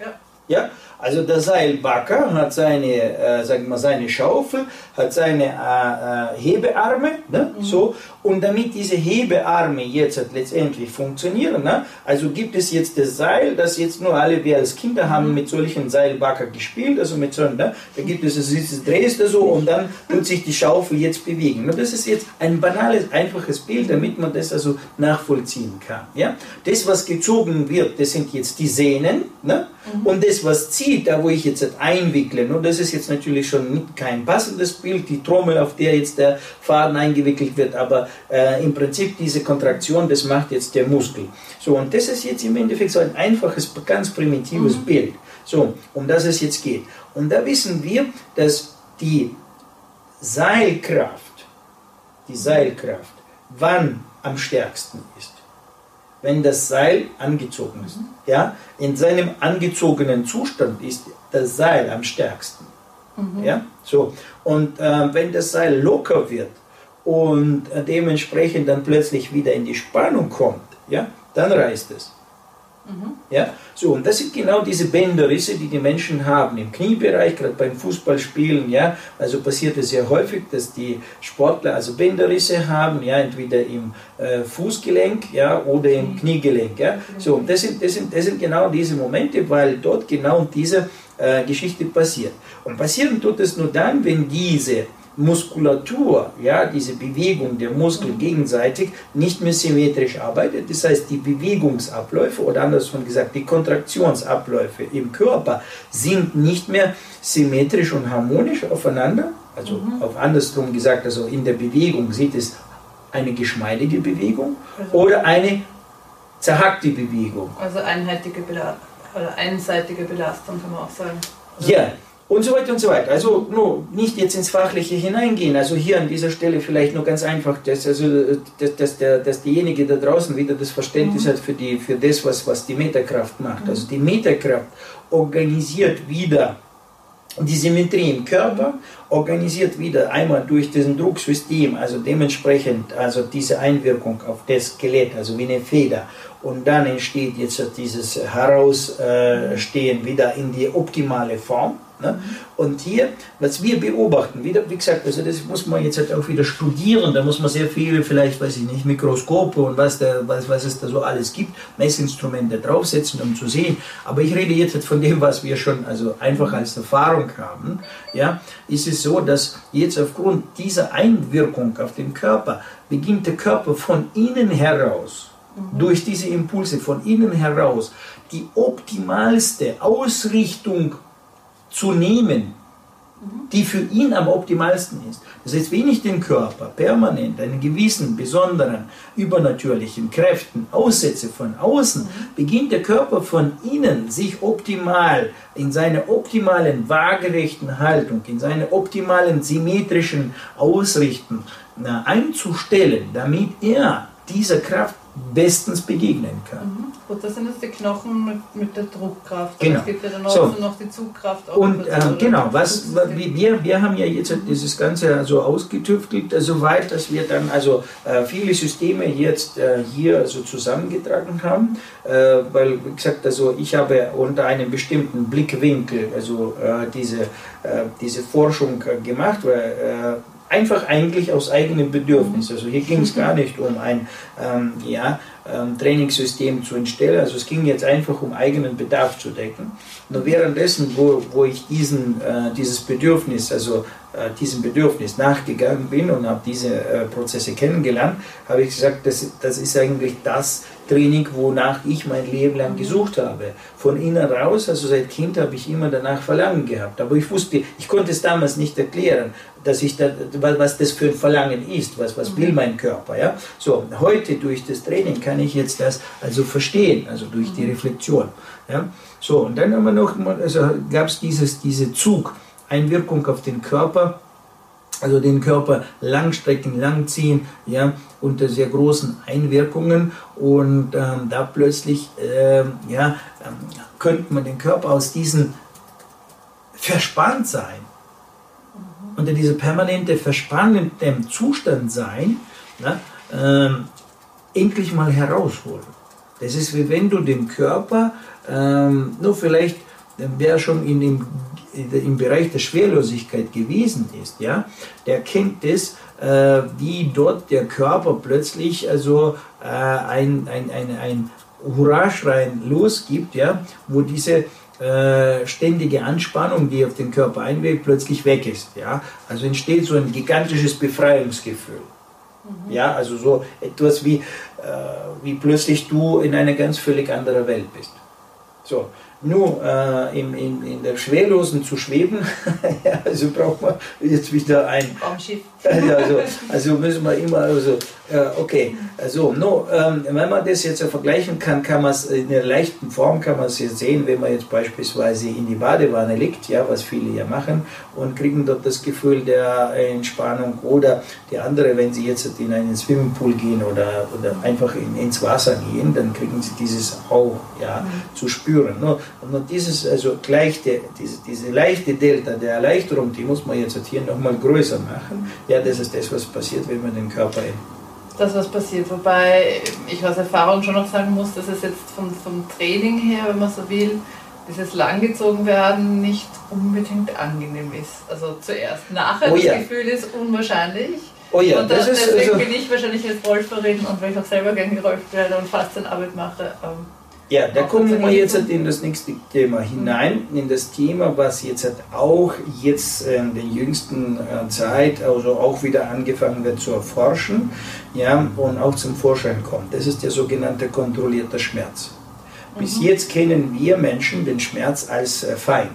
Ja. Ja, also der Seilbacker hat seine, äh, sagen wir, seine Schaufel, hat seine äh, äh, Hebearme, ne? Mhm. so, und damit diese Hebearme jetzt letztendlich funktionieren, ne? also gibt es jetzt das Seil, das jetzt nur alle wir als Kinder haben mhm. mit solchen Seilbacker gespielt, also mit so, ne? da gibt es, das drehst du so und dann tut sich die Schaufel jetzt bewegen. Und das ist jetzt ein banales, einfaches Bild, damit man das also nachvollziehen kann. Ja? Das, was gezogen wird, das sind jetzt die Sehnen, ne? Mhm. und das, was zieht, Prinzip, da wo ich jetzt einwickle, und das ist jetzt natürlich schon kein passendes Bild, die Trommel, auf der jetzt der Faden eingewickelt wird, aber äh, im Prinzip diese Kontraktion, das macht jetzt der Muskel. So, und das ist jetzt im Endeffekt so ein einfaches, ganz primitives mhm. Bild, so, um das es jetzt geht. Und da wissen wir, dass die Seilkraft, die Seilkraft, wann am stärksten ist wenn das Seil angezogen ist. Mhm. Ja? In seinem angezogenen Zustand ist das Seil am stärksten. Mhm. Ja? So. Und äh, wenn das Seil locker wird und äh, dementsprechend dann plötzlich wieder in die Spannung kommt, ja, dann reißt es. Mhm. Ja, so, und das sind genau diese Bänderrisse, die die Menschen haben im Kniebereich, gerade beim Fußballspielen. Ja, also passiert es sehr häufig, dass die Sportler also Bänderrisse haben, ja, entweder im äh, Fußgelenk ja, oder im mhm. Kniegelenk. Ja. So, und das sind, das, sind, das sind genau diese Momente, weil dort genau diese äh, Geschichte passiert. Und passieren tut es nur dann, wenn diese Muskulatur, ja, diese Bewegung der Muskel gegenseitig nicht mehr symmetrisch arbeitet. Das heißt, die Bewegungsabläufe oder andersrum gesagt, die Kontraktionsabläufe im Körper sind nicht mehr symmetrisch und harmonisch aufeinander. Also mhm. auf andersrum gesagt, also in der Bewegung sieht es eine geschmeidige Bewegung also oder eine zerhackte Bewegung. Also einheitliche Belastung oder einseitige Belastung kann man auch sagen. Ja, und so weiter und so weiter. Also nur nicht jetzt ins Fachliche hineingehen. Also hier an dieser Stelle vielleicht nur ganz einfach, dass, also, dass, dass, der, dass derjenige da draußen wieder das Verständnis mhm. hat für, die, für das, was, was die Meterkraft macht. Mhm. Also die Meterkraft organisiert wieder die Symmetrie im Körper, organisiert wieder einmal durch diesen Drucksystem, also dementsprechend also diese Einwirkung auf das Skelett, also wie eine Feder. Und dann entsteht jetzt dieses Herausstehen wieder in die optimale Form. Ne? Und hier, was wir beobachten, wieder, wie gesagt, also das muss man jetzt halt auch wieder studieren, da muss man sehr viele, vielleicht, weiß ich nicht, Mikroskope und was, da, was, was es da so alles gibt, Messinstrumente draufsetzen, um zu sehen. Aber ich rede jetzt halt von dem, was wir schon also einfach als Erfahrung haben. Ja, ist es so, dass jetzt aufgrund dieser Einwirkung auf den Körper beginnt der Körper von innen heraus, mhm. durch diese Impulse von innen heraus, die optimalste Ausrichtung zu nehmen, die für ihn am optimalsten ist. Das heißt, wenn ich den Körper permanent einen gewissen besonderen übernatürlichen Kräften aussetze von außen, mhm. beginnt der Körper von innen sich optimal in seiner optimalen waagerechten Haltung, in seiner optimalen symmetrischen Ausrichtung einzustellen, damit er dieser Kraft bestens begegnen kann. Mhm. Gut, das sind jetzt die Knochen mit, mit der Druckkraft. Genau. Es gibt ja dann auch so. noch die Zugkraft. Und äh, genau, was, wir, wir haben ja jetzt mhm. dieses Ganze also ausgetüftelt, äh, soweit, dass wir dann also äh, viele Systeme jetzt äh, hier also zusammengetragen haben, äh, weil, wie gesagt, also ich habe unter einem bestimmten Blickwinkel also äh, diese, diese Forschung gemacht, weil einfach eigentlich aus eigenem Bedürfnis. Also hier ging es gar nicht um ein ähm, ja, ähm, Trainingssystem zu entstellen, also es ging jetzt einfach um eigenen Bedarf zu decken. Nur währenddessen, wo, wo ich diesen, äh, dieses Bedürfnis, also äh, diesem Bedürfnis nachgegangen bin und habe diese äh, Prozesse kennengelernt, habe ich gesagt, das, das ist eigentlich das Training, wonach ich mein Leben lang gesucht habe. Von innen raus, also seit Kind habe ich immer danach Verlangen gehabt. Aber ich wusste, ich konnte es damals nicht erklären, dass ich da, was das für ein Verlangen ist, was, was will mein Körper. Ja? So, heute durch das Training kann ich jetzt das also verstehen, also durch die Reflexion. Ja? So, und dann haben wir noch, also gab es diese Zug, Einwirkung auf den Körper also den Körper langstrecken, langziehen, ja, unter sehr großen Einwirkungen und ähm, da plötzlich, äh, ja, ähm, könnte man den Körper aus diesem Verspanntsein, mhm. unter dieser permanente verspannten Zustand sein, na, ähm, endlich mal herausholen. Das ist wie wenn du den Körper, ähm, nur vielleicht, wer schon in dem im Bereich der Schwerlosigkeit gewesen ist, ja, der kennt es, äh, wie dort der Körper plötzlich also äh, ein, ein, ein, ein Hurraschreien losgibt, ja, wo diese äh, ständige Anspannung, die auf den Körper einwirkt, plötzlich weg ist. Ja? Also entsteht so ein gigantisches Befreiungsgefühl. Mhm. Ja, also so etwas wie, äh, wie plötzlich du in einer ganz völlig anderen Welt bist. So, nur äh, in, in, in der Schwerlosen zu schweben, also braucht man jetzt wieder ein Raumschiff. Also, also müssen wir immer, also, äh, okay, also, no, ähm, wenn man das jetzt vergleichen kann, kann man es in einer leichten Form, kann man es jetzt sehen, wenn man jetzt beispielsweise in die Badewanne liegt, ja, was viele ja machen, und kriegen dort das Gefühl der Entspannung oder die andere, wenn sie jetzt in einen Swimmingpool gehen oder, oder einfach in, ins Wasser gehen, dann kriegen sie dieses auch ja, zu spüren. No, und dieses, also leichte, diese, diese leichte Delta der Erleichterung, die muss man jetzt hier nochmal größer machen. Ja, das ist das, was passiert, wenn man den Körper in das, was passiert. Wobei ich aus Erfahrung schon noch sagen muss, dass es jetzt vom, vom Training her, wenn man so will, dieses langgezogen werden nicht unbedingt angenehm ist. Also zuerst. Nachher oh, das ja. Gefühl ist unwahrscheinlich. Oh ja, und das das, ist deswegen also bin ich wahrscheinlich als Rolferin und weil ich auch selber gerne gerolft werde und Faszienarbeit mache, ähm, ja, da kommen wir jetzt in das nächste Thema hinein, in das Thema, was jetzt auch jetzt in der jüngsten äh, Zeit also auch wieder angefangen wird zu erforschen ja, und auch zum Vorschein kommt. Das ist der sogenannte kontrollierte Schmerz. Bis mhm. jetzt kennen wir Menschen den Schmerz als äh, Feind.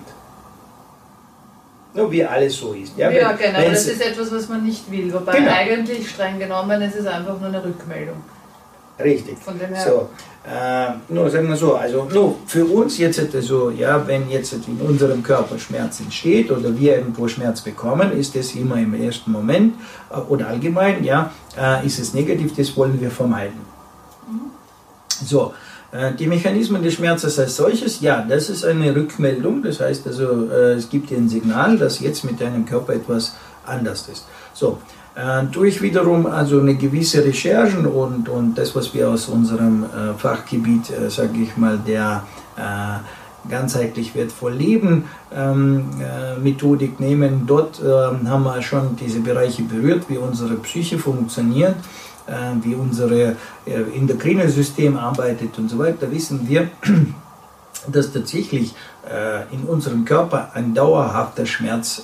Nur wie alles so ist. Ja, ja wenn, genau, das ist etwas, was man nicht will. Wobei genau. eigentlich streng genommen ist es einfach nur eine Rückmeldung. Richtig. Von dem her. So, äh, nur sagen wir so, also nur für uns jetzt also, ja, wenn jetzt in unserem Körper Schmerz entsteht oder wir irgendwo Schmerz bekommen, ist das immer im ersten Moment äh, oder allgemein, ja, äh, ist es negativ, das wollen wir vermeiden. Mhm. So, äh, die Mechanismen des Schmerzes als solches, ja, das ist eine Rückmeldung, das heißt also, äh, es gibt dir ein Signal, dass jetzt mit deinem Körper etwas anders ist. So, äh, durch wiederum also eine gewisse Recherchen und, und das, was wir aus unserem äh, Fachgebiet, äh, sage ich mal, der äh, ganzheitlich wertvoll Leben ähm, äh, Methodik nehmen, dort ähm, haben wir schon diese Bereiche berührt, wie unsere Psyche funktioniert, äh, wie unser endokrine System arbeitet und so weiter, wissen wir, dass tatsächlich in unserem Körper ein dauerhafter Schmerz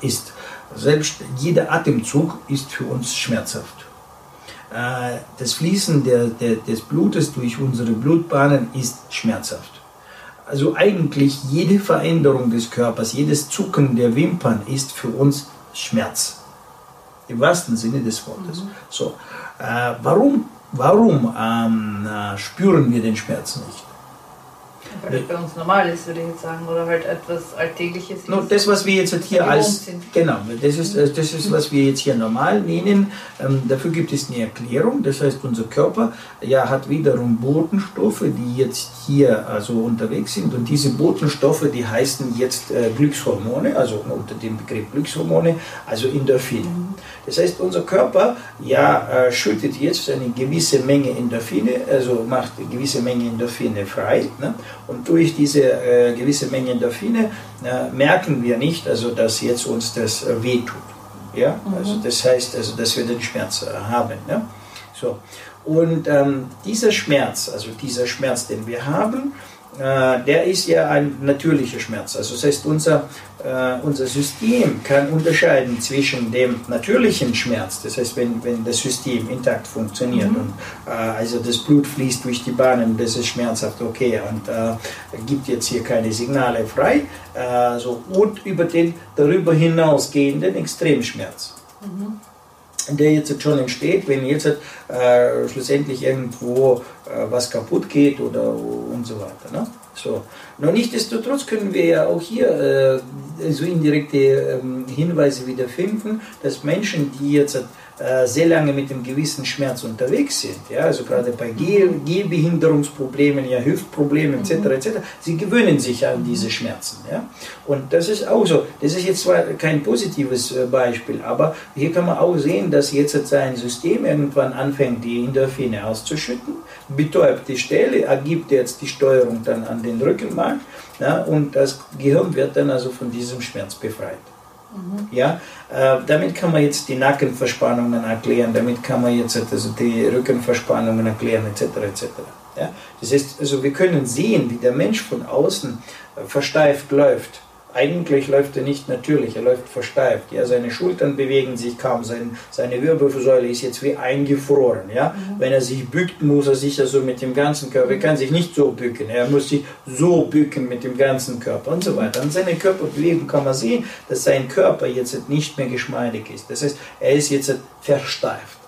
ist. Selbst jeder Atemzug ist für uns schmerzhaft. Äh, das Fließen der, der, des Blutes durch unsere Blutbahnen ist schmerzhaft. Also eigentlich jede Veränderung des Körpers, jedes Zucken der Wimpern ist für uns Schmerz. Im wahrsten Sinne des Wortes. Mhm. So, äh, warum warum ähm, äh, spüren wir den Schmerz nicht? Das bei uns normal ist, würde ich jetzt sagen, oder halt etwas Alltägliches no, Das, was wir jetzt hier als, genau, das ist, äh, das ist, was wir jetzt hier normal nennen, ähm, dafür gibt es eine Erklärung, das heißt, unser Körper ja, hat wiederum Botenstoffe, die jetzt hier also unterwegs sind. Und diese Botenstoffe, die heißen jetzt äh, Glückshormone, also unter dem Begriff Glückshormone, also Endorphine. Mhm. Das heißt, unser Körper ja, äh, schüttet jetzt eine gewisse Menge Endorphine, also macht eine gewisse Menge Endorphine frei. Ne? Und durch diese äh, gewisse Menge Endorphine äh, merken wir nicht, also, dass jetzt uns das äh, wehtut. Ja? Mhm. Also das heißt, also, dass wir den Schmerz äh, haben. Ne? So. Und ähm, dieser Schmerz, also dieser Schmerz, den wir haben, der ist ja ein natürlicher Schmerz. Also das heißt, unser, äh, unser System kann unterscheiden zwischen dem natürlichen Schmerz, das heißt, wenn, wenn das System intakt funktioniert mhm. und äh, also das Blut fließt durch die Bahnen, das ist schmerzhaft, okay, und äh, gibt jetzt hier keine Signale frei, äh, so, und über den darüber hinausgehenden Extremschmerz. Mhm der jetzt schon entsteht, wenn jetzt äh, schlussendlich irgendwo äh, was kaputt geht oder und so weiter. Ne? So. Noch nichtsdestotrotz können wir ja auch hier äh, so indirekte ähm, Hinweise wieder finden, dass Menschen, die jetzt äh, sehr lange mit dem gewissen Schmerz unterwegs sind, ja, also gerade bei Geh Gehbehinderungsproblemen, ja, Hüftproblemen etc., etc., sie gewöhnen sich an diese Schmerzen. Ja. Und das ist auch so, das ist jetzt zwar kein positives äh, Beispiel, aber hier kann man auch sehen, dass jetzt sein System irgendwann anfängt, die Endorphine auszuschütten, betäubt die Stelle, ergibt jetzt die Steuerung dann an den Rückenmark ja, und das Gehirn wird dann also von diesem Schmerz befreit. Mhm. Ja, äh, damit kann man jetzt die Nackenverspannungen erklären, damit kann man jetzt also die Rückenverspannungen erklären, etc. etc. Ja? Das heißt, also wir können sehen, wie der Mensch von außen äh, versteift läuft eigentlich läuft er nicht natürlich, er läuft versteift. Ja, seine Schultern bewegen sich kaum, sein, seine Wirbelsäule ist jetzt wie eingefroren. Ja? Mhm. Wenn er sich bückt, muss er sich also mit dem ganzen Körper, er kann sich nicht so bücken, er muss sich so bücken mit dem ganzen Körper und so weiter. An seiner Körperbewegung kann man sehen, dass sein Körper jetzt nicht mehr geschmeidig ist. Das heißt, er ist jetzt versteift.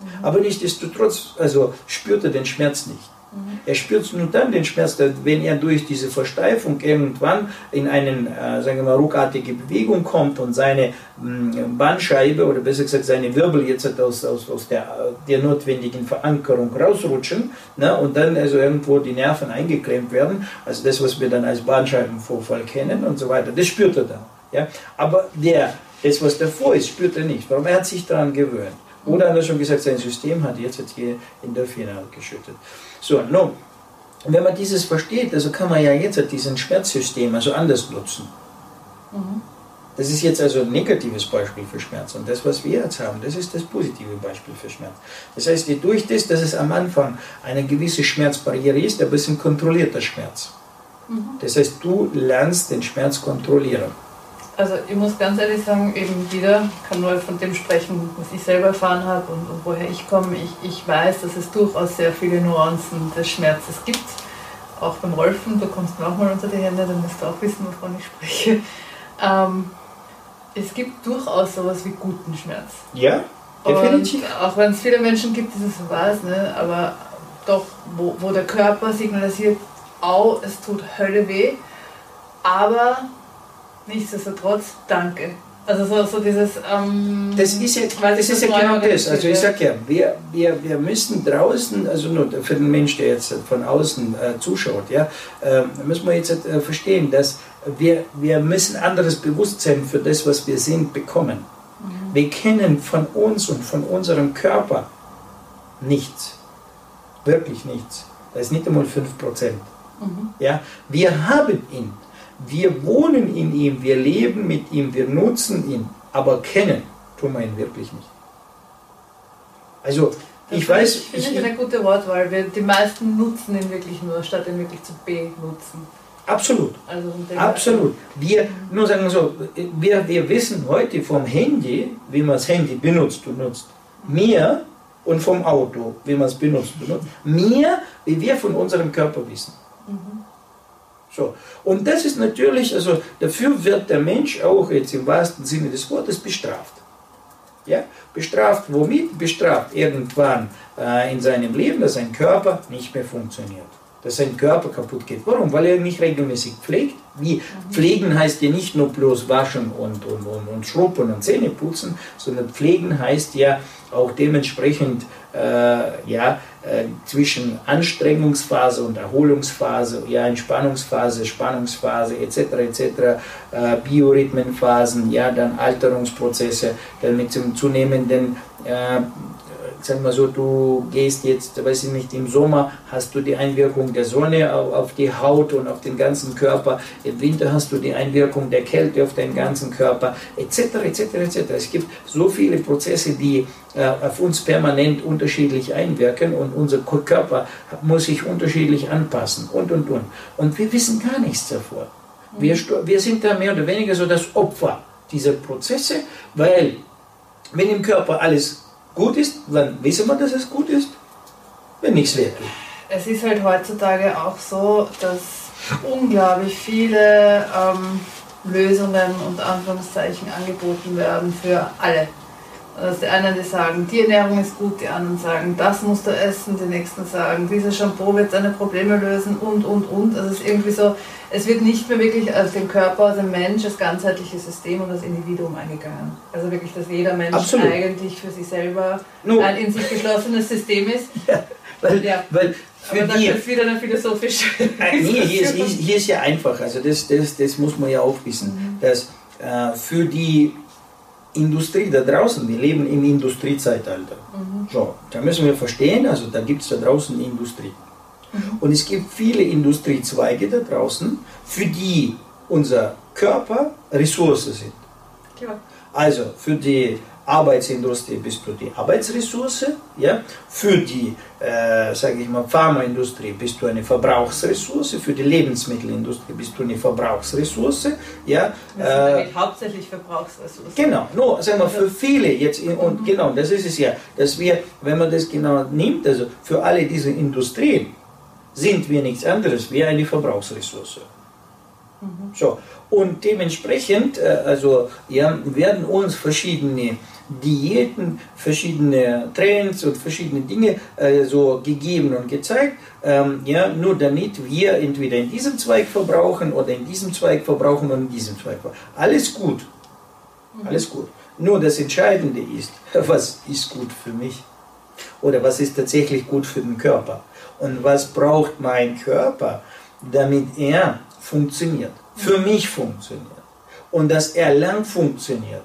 Mhm. Aber nichtsdestotrotz, also spürt er den Schmerz nicht. Er spürt nur dann den Schmerz, wenn er durch diese Versteifung irgendwann in eine, äh, ruckartige Bewegung kommt und seine mh, mm, Bandscheibe oder besser gesagt seine Wirbel jetzt aus, aus, aus der, der notwendigen Verankerung rausrutschen ne, und dann also irgendwo die Nerven eingeklemmt werden, also das, was wir dann als Bandscheibenvorfall kennen und so weiter, das spürt er dann. Ja? Aber der, das, was davor ist, spürt er nicht. Warum? Er hat sich daran gewöhnt. Oder er schon gesagt, sein System hat jetzt, hier Endorphine geschüttet. So, nun, wenn man dieses versteht, also kann man ja jetzt diesen Schmerzsystem also anders nutzen. Mhm. Das ist jetzt also ein negatives Beispiel für Schmerz. Und das, was wir jetzt haben, das ist das positive Beispiel für Schmerz. Das heißt, durch das, dass es am Anfang eine gewisse Schmerzbarriere ist, aber es ist ein kontrollierter Schmerz. Mhm. Das heißt, du lernst den Schmerz kontrollieren. Also ich muss ganz ehrlich sagen, eben wieder, kann nur von dem sprechen, was ich selber erfahren habe und, und woher ich komme. Ich, ich weiß, dass es durchaus sehr viele Nuancen des Schmerzes gibt. Auch beim Rolfen, du kommst mir auch mal unter die Hände, dann musst du auch wissen, wovon ich spreche. Ähm, es gibt durchaus sowas wie guten Schmerz. Ja, definitiv. Und auch wenn es viele Menschen gibt, die das so weiß, ne? aber doch, wo, wo der Körper signalisiert, au, es tut Hölle weh, aber nichtsdestotrotz, danke. Also so, so dieses... Ähm, das ist ja, das ist ja genau das. Also ich sage ja, wir, wir, wir müssen draußen, also nur für den Mensch, der jetzt von außen äh, zuschaut, ja, äh, müssen wir jetzt äh, verstehen, dass wir, wir müssen anderes Bewusstsein für das, was wir sind, bekommen. Mhm. Wir kennen von uns und von unserem Körper nichts. Wirklich nichts. Das ist nicht einmal 5%. Mhm. Ja? Wir haben ihn. Wir wohnen in ihm, wir leben mit ihm, wir nutzen ihn, aber kennen tun wir ihn wirklich nicht. Also, ich das weiß. Ich finde eine gute Wortwahl. Wir, die meisten nutzen ihn wirklich nur, statt ihn wirklich zu benutzen. Absolut. Also Absolut. Wir, nur sagen so, wir, wir wissen heute vom Handy, wie man das Handy benutzt und nutzt, mehr und vom Auto, wie man es benutzt und nutzt, mehr, wie wir von unserem Körper wissen. Mhm. So. Und das ist natürlich, also dafür wird der Mensch auch jetzt im wahrsten Sinne des Wortes bestraft. Ja? Bestraft womit? Bestraft irgendwann äh, in seinem Leben, dass sein Körper nicht mehr funktioniert. Dass sein Körper kaputt geht. Warum? Weil er nicht regelmäßig pflegt. Wie pflegen heißt ja nicht nur bloß waschen und, und, und, und schruppen und Zähne putzen, sondern pflegen heißt ja auch dementsprechend äh, ja, zwischen Anstrengungsphase und Erholungsphase, ja, Entspannungsphase, Spannungsphase etc. etc. Äh, Biorhythmenphasen, ja, dann Alterungsprozesse, dann mit dem zunehmenden äh, sagen wir so, du gehst jetzt, weiß ich nicht, im Sommer hast du die Einwirkung der Sonne auf, die Haut und auf den ganzen Körper, im Winter hast du die Einwirkung der Kälte auf den ganzen Körper, etc., etc., etc. Es gibt so viele Prozesse, die äh, auf uns permanent unterschiedlich einwirken und unser Körper muss sich unterschiedlich anpassen und, und, und. Und wir wissen gar nichts davor. Wir, wir sind da mehr oder weniger so das Opfer dieser Prozesse, weil wenn im Körper alles gut ist, dann wissen wir, dass es gut ist, wenn nichts weh tut. Es ist halt heutzutage auch so, dass unglaublich viele ähm, Lösungen und Anführungszeichen angeboten werden für alle. Also die einen, die sagen, die Ernährung ist gut, die anderen sagen, das musst du essen, die nächsten sagen, dieses Shampoo wird deine Probleme lösen und, und, und. Also es ist irgendwie so, es wird nicht mehr wirklich als den Körper, als den Mensch, als ganzheitliches System und das Individuum eingegangen. Also wirklich, dass jeder Mensch Absolut. eigentlich für sich selber no. ein in sich geschlossenes System ist. Ja, weil, ja. weil für Aber die, das ist wieder eine philosophische. nee, hier ist, hier ist ja einfach, also das, das, das muss man ja auch wissen, mhm. dass äh, für die Industrie da draußen, wir leben im Industriezeitalter. Mhm. So, da müssen wir verstehen, also da gibt es da draußen Industrie. Mhm. Und es gibt viele Industriezweige da draußen, für die unser Körper Ressource sind. Klar. Also für die Arbeitsindustrie bist du die Arbeitsressource, ja? für die, äh, sage ich mal, Pharmaindustrie bist du eine Verbrauchsressource, für die Lebensmittelindustrie bist du eine Verbrauchsressource. Ja? Das äh, hauptsächlich Verbrauchsressourcen. Genau, no, sagen wir, für viele jetzt, und mhm. genau, das ist es ja, dass wir, wenn man das genau nimmt, also für alle diese Industrien, sind wir nichts anderes wie eine Verbrauchsressource. Mhm. So, und dementsprechend äh, also, ja, werden uns verschiedene Diäten, verschiedene Trends und verschiedene Dinge äh, so gegeben und gezeigt, ähm, ja, nur damit wir entweder in diesem Zweig verbrauchen oder in diesem Zweig verbrauchen oder in diesem Zweig verbrauchen. Alles gut, mhm. alles gut. Nur das Entscheidende ist, was ist gut für mich oder was ist tatsächlich gut für den Körper und was braucht mein Körper, damit er funktioniert, für mich funktioniert und dass er lang funktioniert.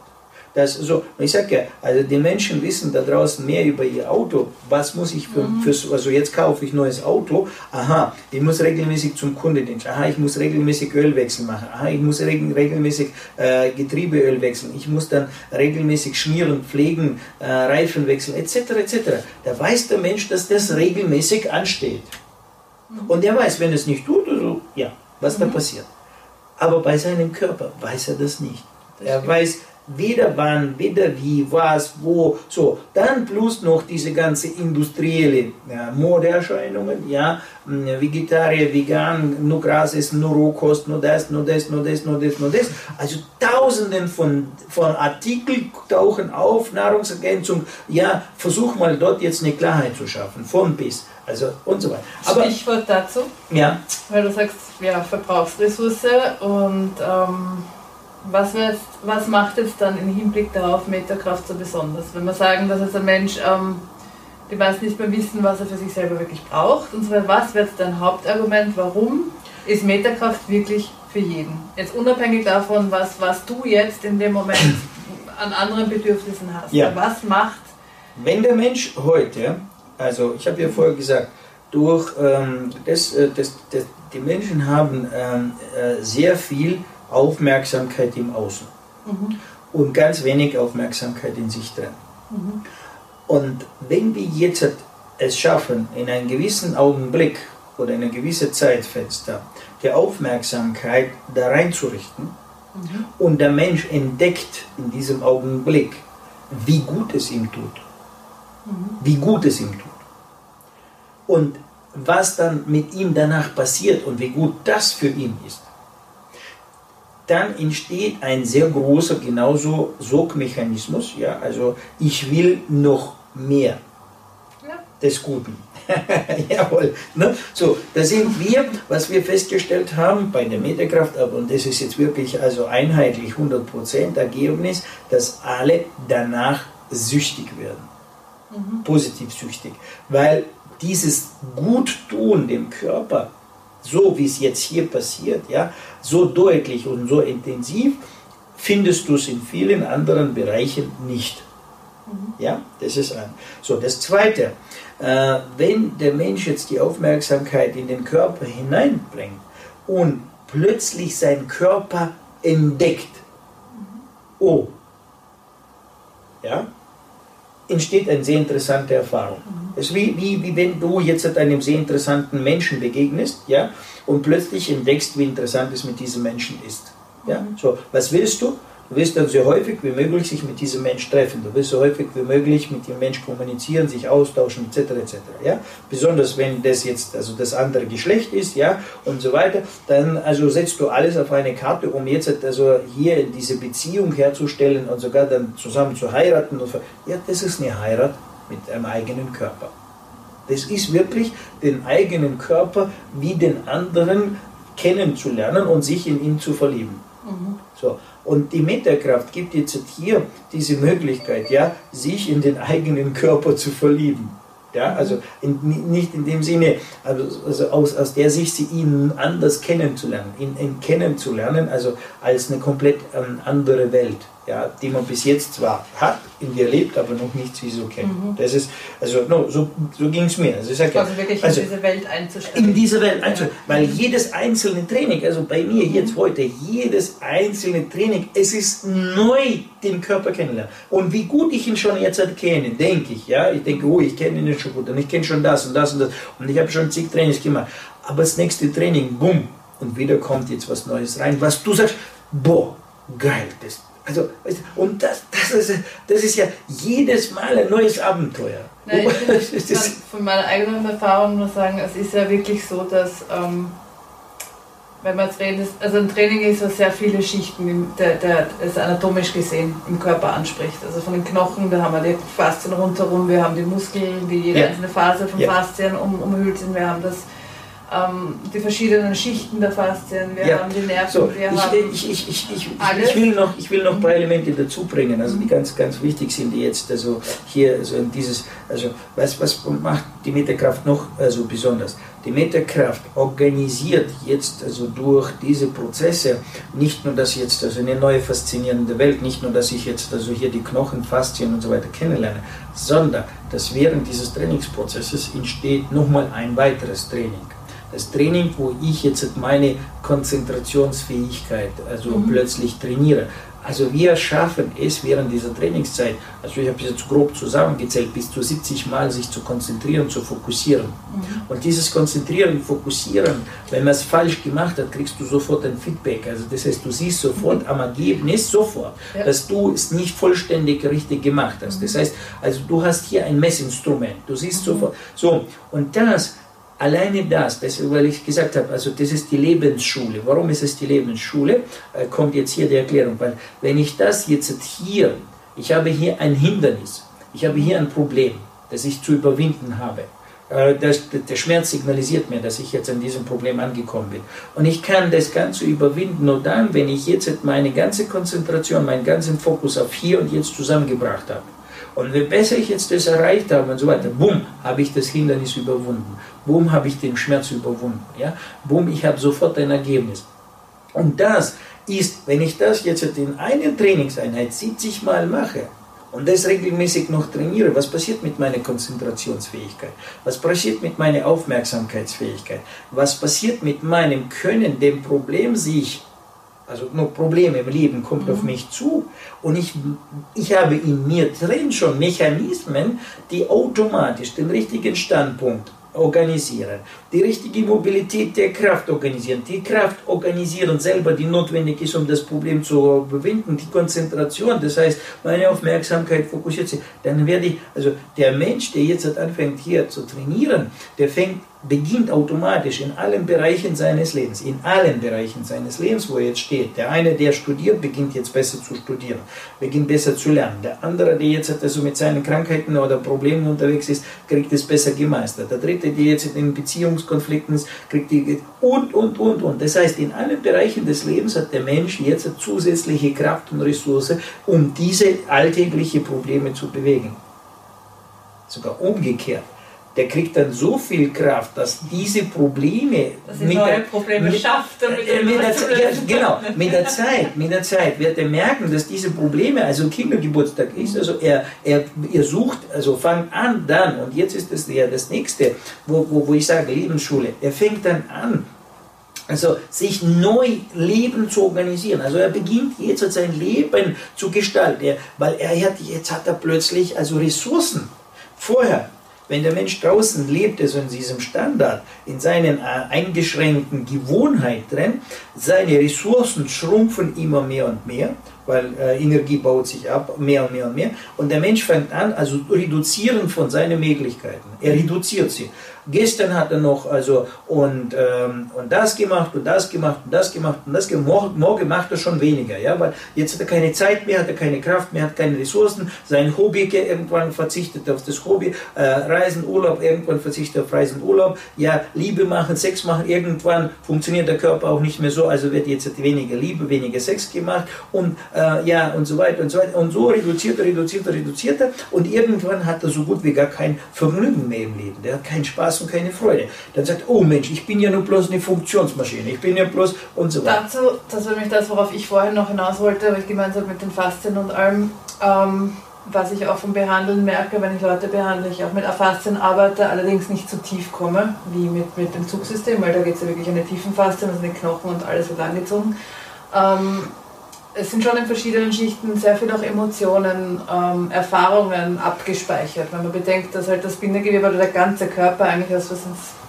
Das so, ich sage ja, also die Menschen wissen da draußen mehr über ihr Auto. Was muss ich für, mhm. für also jetzt kaufe ich ein neues Auto. Aha, ich muss regelmäßig zum Kundendienst. Aha, ich muss regelmäßig Ölwechsel machen. Aha, ich muss regelmäßig äh, Getriebeöl wechseln. Ich muss dann regelmäßig schmieren, pflegen, äh, Reifen wechseln, etc. etc. Da weiß der Mensch, dass das regelmäßig ansteht. Mhm. Und er weiß, wenn er es nicht tut, also, ja, was mhm. da passiert. Aber bei seinem Körper weiß er das nicht. Das er weiß, weder wann, weder wie, was, wo, so. Dann plus noch diese ganze industrielle ja, Modeerscheinungen, ja, hm, Vegetarier, Vegan, nur Gras essen, nur Rohkost, nur das, nur das, nur das, nur das, nur das. Also tausenden von, von Artikeln tauchen auf, Nahrungsergänzung, ja, versuch mal dort jetzt eine Klarheit zu schaffen, von bis. Also und so weiter. Aber, Stichwort dazu, ja. weil du sagst, ja, Verbrauchsressource und ähm, was, jetzt, was macht jetzt dann im Hinblick darauf Metakraft so besonders? Wenn wir sagen, dass jetzt ein Mensch, ähm, die weiß nicht mehr wissen, was er für sich selber wirklich braucht und so weiter, was wird dein Hauptargument, warum ist Metakraft wirklich für jeden? Jetzt unabhängig davon, was, was du jetzt in dem Moment an anderen Bedürfnissen hast. Ja. Was macht... Wenn der Mensch heute, also ich habe ja vorher gesagt, durch ähm, das, äh, das, das, die Menschen haben ähm, äh, sehr viel Aufmerksamkeit im Außen mhm. und ganz wenig Aufmerksamkeit in sich drin. Mhm. Und wenn wir jetzt es schaffen, in einem gewissen Augenblick oder in einem gewissen Zeitfenster die Aufmerksamkeit da reinzurichten mhm. und der Mensch entdeckt in diesem Augenblick, wie gut es ihm tut, mhm. wie gut es ihm tut. Und was dann mit ihm danach passiert und wie gut das für ihn ist, dann entsteht ein sehr großer, genauso Sogmechanismus. Ja? Also ich will noch mehr ja. des Guten. Jawohl. Ne? So, da sind wir, was wir festgestellt haben bei der Metakraft, und das ist jetzt wirklich also einheitlich 100% Ergebnis, dass alle danach süchtig werden. Mhm. Positiv süchtig. Weil dieses Guttun dem Körper so wie es jetzt hier passiert, ja, so deutlich und so intensiv, findest du es in vielen anderen Bereichen nicht. Mhm. Ja, das ist ein. So, das Zweite, äh, wenn der Mensch jetzt die Aufmerksamkeit in den Körper hineinbringt und plötzlich seinen Körper entdeckt, oh, ja, entsteht eine sehr interessante Erfahrung. Mhm. Es ist wie, wie, wie wenn du jetzt einem sehr interessanten Menschen begegnest ja, und plötzlich entdeckst, wie interessant es mit diesem Menschen ist. Ja? Mhm. So, was willst du? Du wirst dann so häufig wie möglich sich mit diesem Mensch treffen. Du wirst so häufig wie möglich mit dem Mensch kommunizieren, sich austauschen, etc. etc. Ja? Besonders wenn das jetzt also das andere Geschlecht ist, ja, und so weiter, dann also setzt du alles auf eine Karte, um jetzt also hier diese Beziehung herzustellen und sogar dann zusammen zu heiraten. ja, das ist eine Heirat mit einem eigenen Körper. Das ist wirklich den eigenen Körper wie den anderen kennenzulernen und sich in ihn zu verlieben. Mhm. So. Und die Metakraft gibt jetzt hier diese Möglichkeit, ja, sich in den eigenen Körper zu verlieben. Ja, mhm. also in, nicht in dem Sinne, also, also aus, aus der Sicht, sie ihn anders kennenzulernen, ihn, ihn kennenzulernen, also als eine komplett ähm, andere Welt ja, die man bis jetzt zwar hat, in der lebt, aber noch nicht so kennt. Mhm. Das ist, also no, so, so ging es mir. Also, sag, also wirklich also, in diese Welt einzusteigen. In diese Welt einzusteigen, ja. weil jedes einzelne Training, also bei mir mhm. jetzt heute, jedes einzelne Training, es ist neu, den Körper kennenlernen. Und wie gut ich ihn schon jetzt kenne, denke ich, ja, ich denke, oh, ich kenne ihn schon gut und ich kenne schon das und das und das und ich habe schon zig Trainings gemacht. Aber das nächste Training, bumm, und wieder kommt jetzt was Neues rein, was du sagst, boah, geil, das also, und das, das, ist, das ist ja jedes Mal ein neues Abenteuer. Nein, ich kann von meiner eigenen Erfahrung nur sagen, es ist ja wirklich so, dass, ähm, wenn man redet, also ein Training ist, was sehr viele Schichten, der, der es anatomisch gesehen im Körper anspricht. Also von den Knochen, da haben wir die Faszien rundherum, wir haben die Muskeln, die jede ja. einzelne Phase von ja. Faszien um, umhüllt sind, wir haben das ähm, die verschiedenen Schichten der Faszien, wir ja. haben die Nerven, so, wir ich, haben ich, ich, ich, ich, ich, will noch, ich will noch ein paar Elemente dazu bringen, also die ganz, ganz wichtig sind, die jetzt also hier also dieses, also was, was macht die Metakraft noch also besonders? Die Metakraft organisiert jetzt also durch diese Prozesse nicht nur, dass jetzt also eine neue faszinierende Welt, nicht nur, dass ich jetzt also hier die Knochen, Faszien und so weiter kennenlerne, sondern dass während dieses Trainingsprozesses entsteht nochmal ein weiteres Training das Training, wo ich jetzt meine Konzentrationsfähigkeit also mhm. plötzlich trainiere. Also wir schaffen es während dieser Trainingszeit, also ich habe es jetzt grob zusammengezählt, bis zu 70 Mal sich zu konzentrieren, zu fokussieren. Mhm. Und dieses Konzentrieren, Fokussieren, wenn man es falsch gemacht hat, kriegst du sofort ein Feedback. Also das heißt, du siehst sofort mhm. am Ergebnis, sofort, ja. dass du es nicht vollständig richtig gemacht hast. Das mhm. heißt, also du hast hier ein Messinstrument, du siehst mhm. sofort. So, und das Alleine das, das, weil ich gesagt habe, also das ist die Lebensschule. Warum ist es die Lebensschule? Äh, kommt jetzt hier die Erklärung. Weil wenn ich das jetzt hier, ich habe hier ein Hindernis, ich habe hier ein Problem, das ich zu überwinden habe. Äh, das, der Schmerz signalisiert mir, dass ich jetzt an diesem Problem angekommen bin. Und ich kann das Ganze überwinden nur dann, wenn ich jetzt meine ganze Konzentration, meinen ganzen Fokus auf hier und jetzt zusammengebracht habe. Und je besser ich jetzt das erreicht habe und so weiter, bumm, habe ich das Hindernis überwunden. Bumm, habe ich den Schmerz überwunden. Ja? Bumm, ich habe sofort ein Ergebnis. Und das ist, wenn ich das jetzt in einer Trainingseinheit 70 Mal mache, und das regelmäßig noch trainiere, was passiert mit meiner Konzentrationsfähigkeit? Was passiert mit meiner Aufmerksamkeitsfähigkeit? Was passiert mit meinem Können, dem Problem sich also nur Probleme im Leben kommt mhm. auf mich zu und ich, ich habe in mir drin schon Mechanismen, die automatisch den richtigen Standpunkt organisieren, die richtige Mobilität der Kraft organisieren, die Kraft organisieren selber, die notwendig ist, um das Problem zu überwinden, die Konzentration, das heißt, meine Aufmerksamkeit fokussiert sich, dann werde ich, also der Mensch, der jetzt anfängt hier zu trainieren, der fängt beginnt automatisch in allen Bereichen seines Lebens, in allen Bereichen seines Lebens, wo er jetzt steht. Der eine, der studiert, beginnt jetzt besser zu studieren, beginnt besser zu lernen. Der andere, der jetzt also mit seinen Krankheiten oder Problemen unterwegs ist, kriegt es besser gemeistert. Der dritte, der jetzt in Beziehungskonflikten ist, kriegt die und, und, und, und. Das heißt, in allen Bereichen des Lebens hat der Mensch jetzt zusätzliche Kraft und Ressource, um diese alltäglichen Probleme zu bewegen. Sogar umgekehrt der kriegt dann so viel Kraft, dass diese Probleme dass mit neue Probleme mit, schafft, äh, mit der, ja, genau, mit der Zeit, mit der Zeit wird er merken, dass diese Probleme, also Kindergeburtstag ist, also er, er, er sucht, also fang an dann und jetzt ist das ja das nächste, wo, wo, wo ich sage Lebensschule, er fängt dann an, also sich neu Leben zu organisieren. Also er beginnt jetzt sein Leben zu gestalten, weil er hat, jetzt hat er plötzlich also Ressourcen. Vorher wenn der Mensch draußen lebt, also in diesem Standard, in seinen äh, eingeschränkten Gewohnheiten seine Ressourcen schrumpfen immer mehr und mehr weil äh, Energie baut sich ab, mehr und mehr und mehr. Und der Mensch fängt an, also reduzieren von seinen Möglichkeiten. Er reduziert sie. Gestern hat er noch also und, ähm, und das gemacht und das gemacht und das gemacht und das gemacht. Morgen, macht er schon weniger, ja, weil jetzt hat er keine Zeit mehr, hat er keine Kraft mehr, hat keine Ressourcen. Sein Hobby irgendwann verzichtet auf das Hobby, äh, Reisen, Urlaub, irgendwann verzichtet auf Reisen, Urlaub. Ja, Liebe machen, Sex machen, irgendwann funktioniert der Körper auch nicht mehr so, also wird jetzt weniger Liebe, weniger Sex gemacht und äh, ja und so weiter und so weiter. Und so reduziert er, reduziert er, reduziert er und irgendwann hat er so gut wie gar kein Vergnügen mehr im Leben. Der hat keinen Spaß Und keine Freude. Dann sagt, oh Mensch, ich bin ja nur bloß eine Funktionsmaschine, ich bin ja bloß und so weiter. Dazu, das war nämlich das, worauf ich vorhin noch hinaus wollte, aber ich gemeint habe mit den Faszien und allem, ähm, was ich auch vom Behandeln merke, wenn ich Leute behandle, ich auch mit Faszien arbeite, allerdings nicht so tief komme wie mit, mit dem Zugsystem, weil da geht es ja wirklich an die tiefen Faszien, also den Knochen und alles wird angezogen. Ähm, es sind schon in verschiedenen Schichten sehr viel auch Emotionen, ähm, Erfahrungen abgespeichert. Wenn man bedenkt, dass halt das Bindegewebe oder der ganze Körper eigentlich aus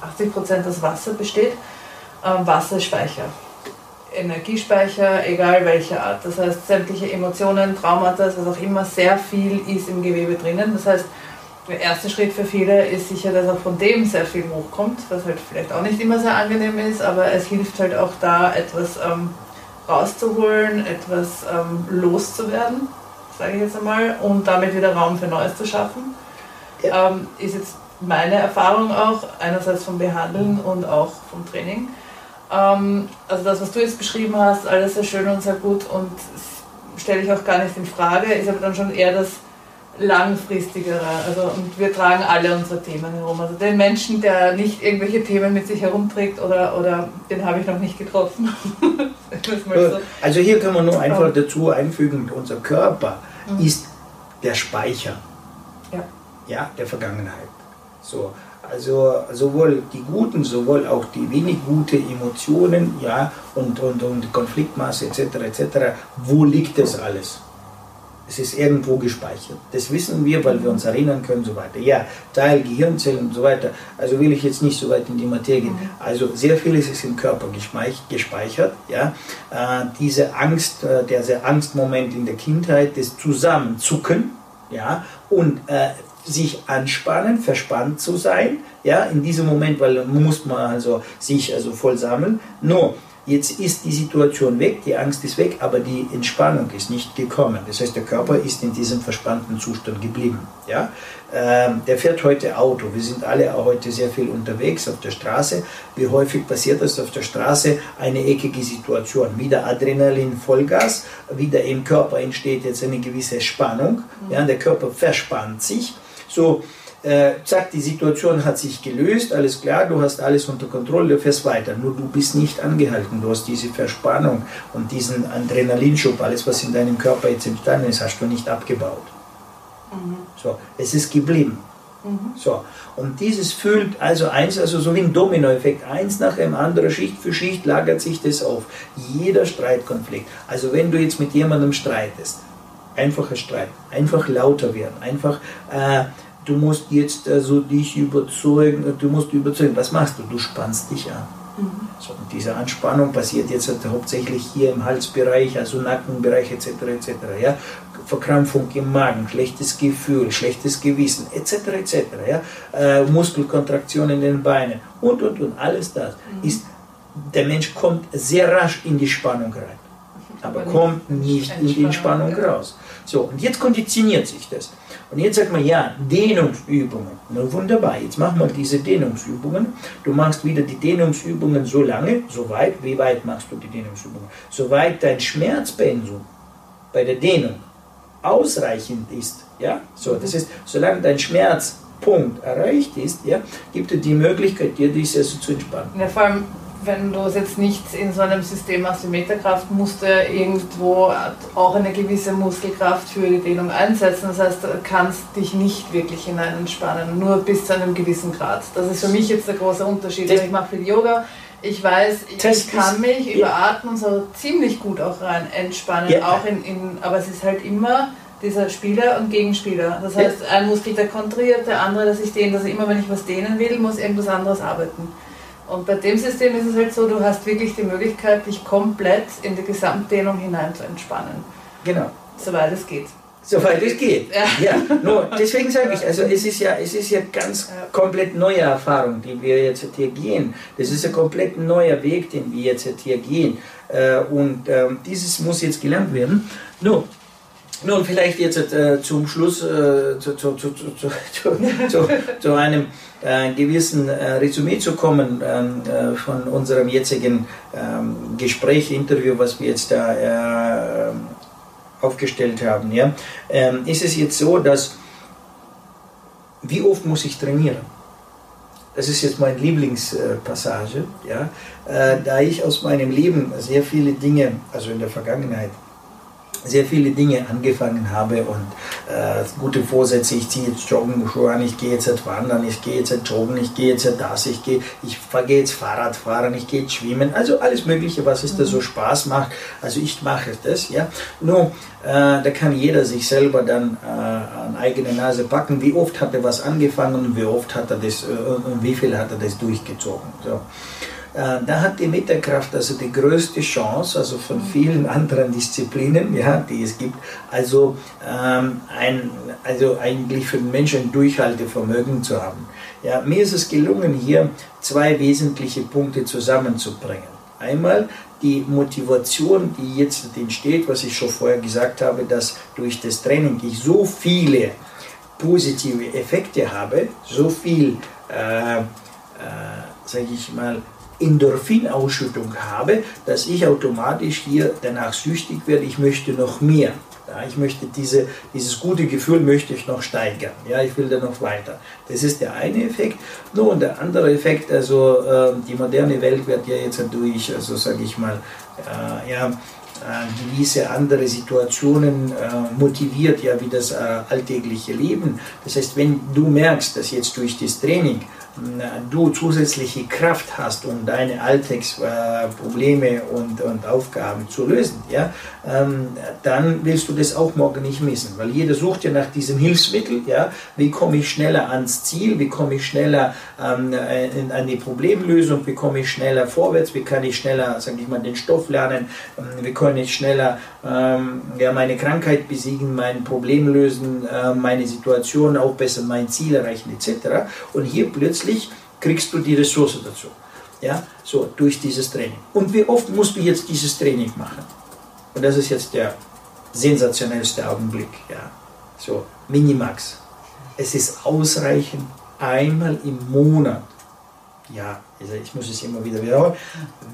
80 Prozent aus Wasser besteht, ähm, Wasserspeicher. Energiespeicher, egal welcher Art. Das heißt, sämtliche Emotionen, Traumata, was auch immer, sehr viel ist im Gewebe drinnen. Das heißt, der erste Schritt für viele ist sicher, dass auch von dem sehr viel hochkommt, was halt vielleicht auch nicht immer sehr angenehm ist, aber es hilft halt auch da etwas ähm, rauszuholen, etwas ähm, loszuwerden, sage ich jetzt einmal, und damit wieder Raum für Neues zu schaffen. Ja. Ähm, ist jetzt meine Erfahrung auch, einerseits vom Behandeln und auch vom Training. Ähm, also das, was du jetzt beschrieben hast, alles sehr schön und sehr gut und stelle ich auch gar nicht in Frage, ist aber dann schon eher das langfristigere. Also, und wir tragen alle unsere Themen herum. Also den Menschen, der nicht irgendwelche Themen mit sich herumträgt, oder, oder den habe ich noch nicht getroffen. so. Also hier kann man nur einfach dazu einfügen, unser Körper mhm. ist der Speicher ja. Ja, der Vergangenheit. So, also sowohl die guten, sowohl auch die wenig gute Emotionen, ja, und, und, und Konfliktmasse etc. etc. Wo liegt das alles? Es ist irgendwo gespeichert. Das wissen wir, weil wir uns erinnern können und so weiter. Ja, Teil Gehirnzellen und so weiter. Also will ich jetzt nicht so weit in die Materie gehen. Mhm. Also sehr vieles ist im Körper gespeichert. Ja, äh, diese Angst, äh, der Angstmoment in der Kindheit, das Zusammenzucken, ja, und äh, sich anspannen, verspannt zu sein, ja, in diesem Moment, weil muss man also sich also voll sammeln. Nur Jetzt ist die Situation weg, die Angst ist weg, aber die Entspannung ist nicht gekommen. Das heißt, der Körper ist in diesem verspannten Zustand geblieben. Ja? Ähm, der fährt heute Auto. Wir sind alle auch heute sehr viel unterwegs auf der Straße. Wie häufig passiert das auf der Straße? Eine eckige Situation. Wieder Adrenalin, Vollgas. Wieder im Körper entsteht jetzt eine gewisse Spannung. Ja? Der Körper verspannt sich. So, äh, zack, die Situation hat sich gelöst, alles klar, du hast alles unter Kontrolle, du fährst weiter. Nur du bist nicht angehalten, du hast diese Verspannung und diesen Adrenalinschub, alles was in deinem Körper jetzt entstanden ist, hast du nicht abgebaut. Mhm. So, es ist geblieben. Mhm. So, und dieses fühlt also eins, also so wie ein Dominoeffekt, eins nach dem anderen, Schicht für Schicht lagert sich das auf. Jeder Streitkonflikt. Also wenn du jetzt mit jemandem streitest, einfacher Streit, einfach lauter werden, einfach äh, du musst jetzt also dich überzeugen, du musst überzeugen. Was machst du? Du spannst dich an. Mhm. So, und diese Anspannung passiert jetzt halt hauptsächlich hier im Halsbereich, also Nackenbereich etc. etc. Ja? Verkrampfung im Magen, schlechtes Gefühl, schlechtes Gewissen etc. etc. Ja? Äh, Muskelkontraktion in den Beinen und und und alles das mhm. ist der Mensch kommt sehr rasch in die Spannung rein, aber, aber kommt nicht in die Spannung raus. So und jetzt konditioniert sich das. Und jetzt sagt man, ja, Dehnungsübungen. Na wunderbar, jetzt mach mal diese Dehnungsübungen. Du machst wieder die Dehnungsübungen so lange, so weit, wie weit machst du die Dehnungsübungen? Soweit dein Schmerzpensum bei der Dehnung ausreichend ist. Ja, so, das heißt, solange dein Schmerzpunkt erreicht ist, ja, gibt es die Möglichkeit, dir diese also zu entspannen. Ja, vor allem wenn du es jetzt nicht in so einem System hast wie Meterkraft, musst du irgendwo auch eine gewisse Muskelkraft für die Dehnung einsetzen. Das heißt, du kannst dich nicht wirklich hinein entspannen, nur bis zu einem gewissen Grad. Das ist für mich jetzt der große Unterschied. Das ich mache viel Yoga, ich weiß, ich, ich kann mich ja. über Atmen so ziemlich gut auch rein entspannen, ja. auch in, in, aber es ist halt immer dieser Spieler und Gegenspieler. Das heißt, ein Muskel, der kontriert, der andere, der sich dehnt. Also immer wenn ich was dehnen will, muss irgendwas anderes arbeiten. Und bei dem System ist es halt so, du hast wirklich die Möglichkeit, dich komplett in die Gesamtdehnung hinein zu entspannen. Genau. Soweit es geht. Soweit es geht. Ja. ja. Nur deswegen sage ich, also es ist ja, es ist ja ganz ja. komplett neue Erfahrung, die wir jetzt hier gehen. Das ist ein komplett neuer Weg, den wir jetzt hier gehen. Äh, und ähm, dieses muss jetzt gelernt werden. Nur, nun, vielleicht jetzt äh, zum Schluss äh, zu, zu, zu, zu, zu, einem äh, gewissen äh, Resümee zu kommen ähm, äh, von unserem jetzigen ähm, Gespräch, Interview, was wir jetzt da äh, aufgestellt haben. Ja? Ähm, ist es jetzt so, dass wie oft muss ich trainieren? Das ist jetzt meine Lieblingspassage, ja? da ich aus meinem Leben sehr viele Dinge, also in der Vergangenheit, sehr viele Dinge angefangen habe und äh, gute Vorsätze, ich ziehe jetzt Joggenschuhe an, ich gehe jetzt wandern, ich gehe jetzt joggen, ich gehe jetzt das, ich gehe, ich gehe jetzt Fahrrad fahren, ich gehe jetzt schwimmen, also alles mögliche, was es da so mhm. Spaß macht, also ich mache das, ja. Nur, äh, da kann jeder sich selber dann äh, an eigene Nase packen, wie oft hat er was angefangen und wie oft hat er das, äh, und wie viel hat er das durchgezogen, so. Äh, da hat die Metakraft also die größte Chance, also von vielen anderen Disziplinen, ja, die es gibt, also, ähm, ein, also eigentlich für den Menschen Durchhaltevermögen zu haben. Ja, mir ist es gelungen, hier zwei wesentliche Punkte zusammenzubringen. Einmal die Motivation, die jetzt entsteht, was ich schon vorher gesagt habe, dass durch das Training ich so viele positive Effekte habe, so viel, äh, äh, sage ich mal, Endorphinausschüttung habe, dass ich automatisch hier danach süchtig werde, ich möchte noch mehr. Ja, ich möchte diese, dieses gute Gefühl möchte ich noch steigern. Ja, ich will da noch weiter. Das ist der eine Effekt. Nur und der andere Effekt, also äh, die moderne Welt wird ja jetzt durch, also sage ich mal, äh, ja, äh, gewisse andere Situationen äh, motiviert, ja, wie das äh, alltägliche Leben. Das heißt, wenn du merkst, dass jetzt durch das Training du zusätzliche Kraft hast, um deine Alltagsprobleme und, und Aufgaben zu lösen, ja, ähm, dann willst du das auch morgen nicht missen, weil jeder sucht ja nach diesem Hilfsmittel, ja, wie komme ich schneller ans Ziel, wie komme ich schneller ähm, in, an die Problemlösung, wie komme ich schneller vorwärts, wie kann ich schneller, sage ich mal, den Stoff lernen, ähm, wie kann ich schneller ähm, ja, meine Krankheit besiegen, mein Problem lösen, äh, meine Situation aufbessern, mein Ziel erreichen etc. Und hier plötzlich kriegst du die Ressource dazu. Ja, so durch dieses Training. Und wie oft musst du jetzt dieses Training machen? Und das ist jetzt der sensationellste Augenblick. Ja, so Minimax. Es ist ausreichend einmal im Monat. Ja, also ich muss es immer wieder wiederholen,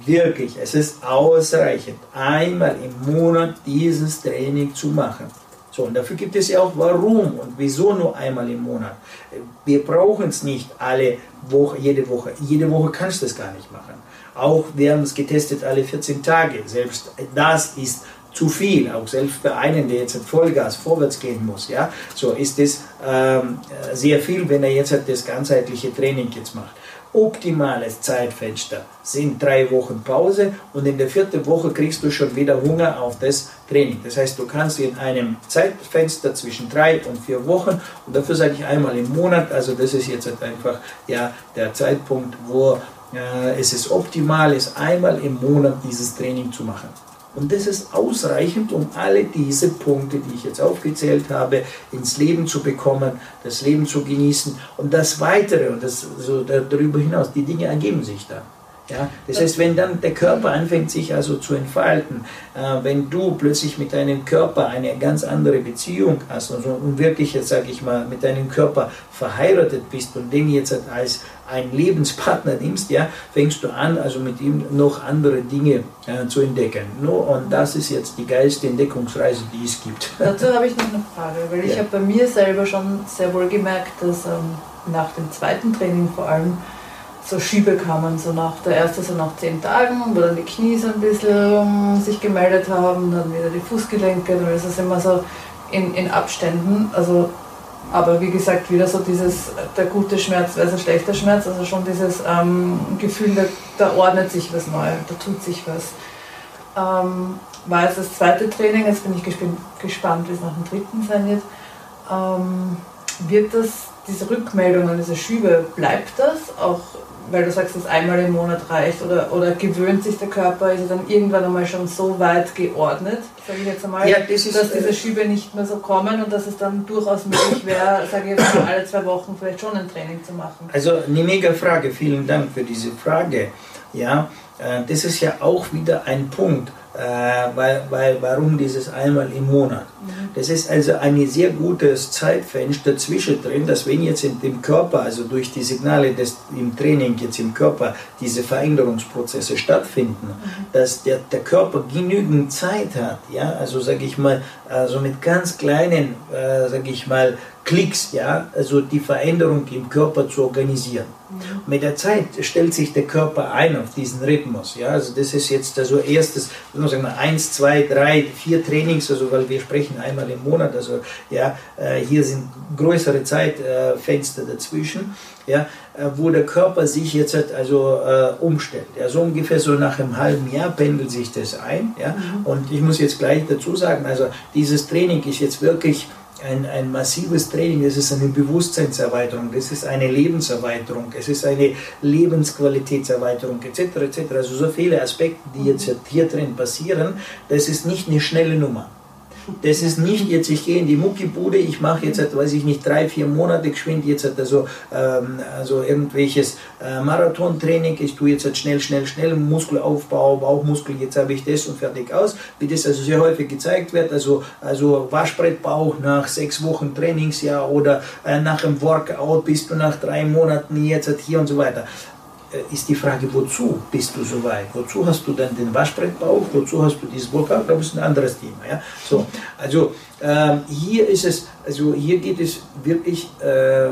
wirklich, es ist ausreichend, einmal im Monat dieses Training zu machen. So, und dafür gibt es ja auch warum und wieso nur einmal im Monat. Wir brauchen es nicht alle Woche, jede Woche. Jede Woche kannst du das gar nicht machen. Auch werden es getestet alle 14 Tage. Selbst das ist zu viel, auch selbst für einen, der jetzt Vollgas vorwärts gehen muss, ja, so ist es ähm, sehr viel, wenn er jetzt das ganzheitliche Training jetzt macht optimales Zeitfenster sind drei Wochen Pause und in der vierten Woche kriegst du schon wieder Hunger auf das Training. Das heißt, du kannst in einem Zeitfenster zwischen drei und vier Wochen und dafür sage ich einmal im Monat, also das ist jetzt einfach ja, der Zeitpunkt, wo äh, es ist optimal ist, einmal im Monat dieses Training zu machen. Und das ist ausreichend, um alle diese Punkte, die ich jetzt aufgezählt habe, ins Leben zu bekommen, das Leben zu genießen und das Weitere und das so darüber hinaus. Die Dinge ergeben sich dann. Ja, das heißt, wenn dann der Körper anfängt, sich also zu entfalten, äh, wenn du plötzlich mit deinem Körper eine ganz andere Beziehung hast also, und wirklich, jetzt sage ich mal, mit deinem Körper verheiratet bist und den jetzt als einen Lebenspartner nimmst, ja, fängst du an, also mit ihm noch andere Dinge äh, zu entdecken. No, und das ist jetzt die geilste Entdeckungsreise, die es gibt. Dazu habe ich noch eine Frage, weil ich habe bei mir selber schon sehr wohl gemerkt, dass ähm, nach dem zweiten Training vor allem so Schiebe kamen, so nach der erste so nach zehn Tagen, wo dann die Knie so ein bisschen sich gemeldet haben, dann wieder die Fußgelenke, dann ist es immer so in, in Abständen. Also, aber wie gesagt, wieder so dieses, der gute Schmerz versus schlechter Schmerz, also schon dieses ähm, Gefühl, da, da, ordnet sich was neu, da tut sich was. Ähm, war jetzt das zweite Training, jetzt bin ich gespannt, wie es nach dem dritten sein wird. Ähm, wird das, diese Rückmeldungen, diese Schübe, bleibt das auch weil du sagst, dass einmal im Monat reicht oder, oder gewöhnt sich der Körper, ist er dann irgendwann einmal schon so weit geordnet, sage ich jetzt einmal, ja, das ist, dass diese äh, Schübe nicht mehr so kommen und dass es dann durchaus möglich wäre, sage ich jetzt mal, alle zwei Wochen vielleicht schon ein Training zu machen. Also eine mega Frage, vielen Dank für diese Frage. Ja, äh, das ist ja auch wieder ein Punkt äh, weil, weil, warum dieses einmal im Monat? Mhm. Das ist also ein sehr gutes Zeitfenster zwischendrin, dass wenn jetzt in dem Körper, also durch die Signale des, im Training jetzt im Körper diese Veränderungsprozesse stattfinden, mhm. dass der, der Körper genügend Zeit hat, ja, also sage ich mal, also mit ganz kleinen, äh, sage ich mal, Klicks, ja, also die Veränderung im Körper zu organisieren. Mhm. Mit der Zeit stellt sich der Körper ein auf diesen Rhythmus, ja, also das ist jetzt also erstes, sagen wir, eins, zwei, drei, vier Trainings, also weil wir sprechen einmal im Monat, also ja, äh, hier sind größere Zeitfenster dazwischen, ja, äh, wo der Körper sich jetzt also äh, umstellt. Ja, so ungefähr so nach einem halben Jahr pendelt sich das ein, ja, mhm. und ich muss jetzt gleich dazu sagen, also dieses Training ist jetzt wirklich ein, ein massives Training, es ist eine Bewusstseinserweiterung, es ist eine Lebenserweiterung, es ist eine Lebensqualitätserweiterung etc. etc. Also so viele Aspekte, die jetzt hier drin passieren, das ist nicht eine schnelle Nummer. Das ist nicht jetzt, ich gehe in die Muckibude, ich mache jetzt, weiß ich nicht, drei, vier Monate geschwind jetzt also, ähm, also irgendwelches äh, Marathontraining, ich tue jetzt schnell, schnell, schnell Muskelaufbau, Bauchmuskel, jetzt habe ich das und fertig aus, wie das also sehr häufig gezeigt wird, also, also Waschbrettbauch nach sechs Wochen Trainingsjahr oder äh, nach einem Workout bist du nach drei Monaten jetzt hier und so weiter. Äh, ist die Frage, wozu bist du so weit? Wozu hast du dann den Waschbrettbauch? Wozu hast du dieses Workout? Das ist ein anderes Thema. Ja? So, also ähm, hier ist es, also hier geht es wirklich äh,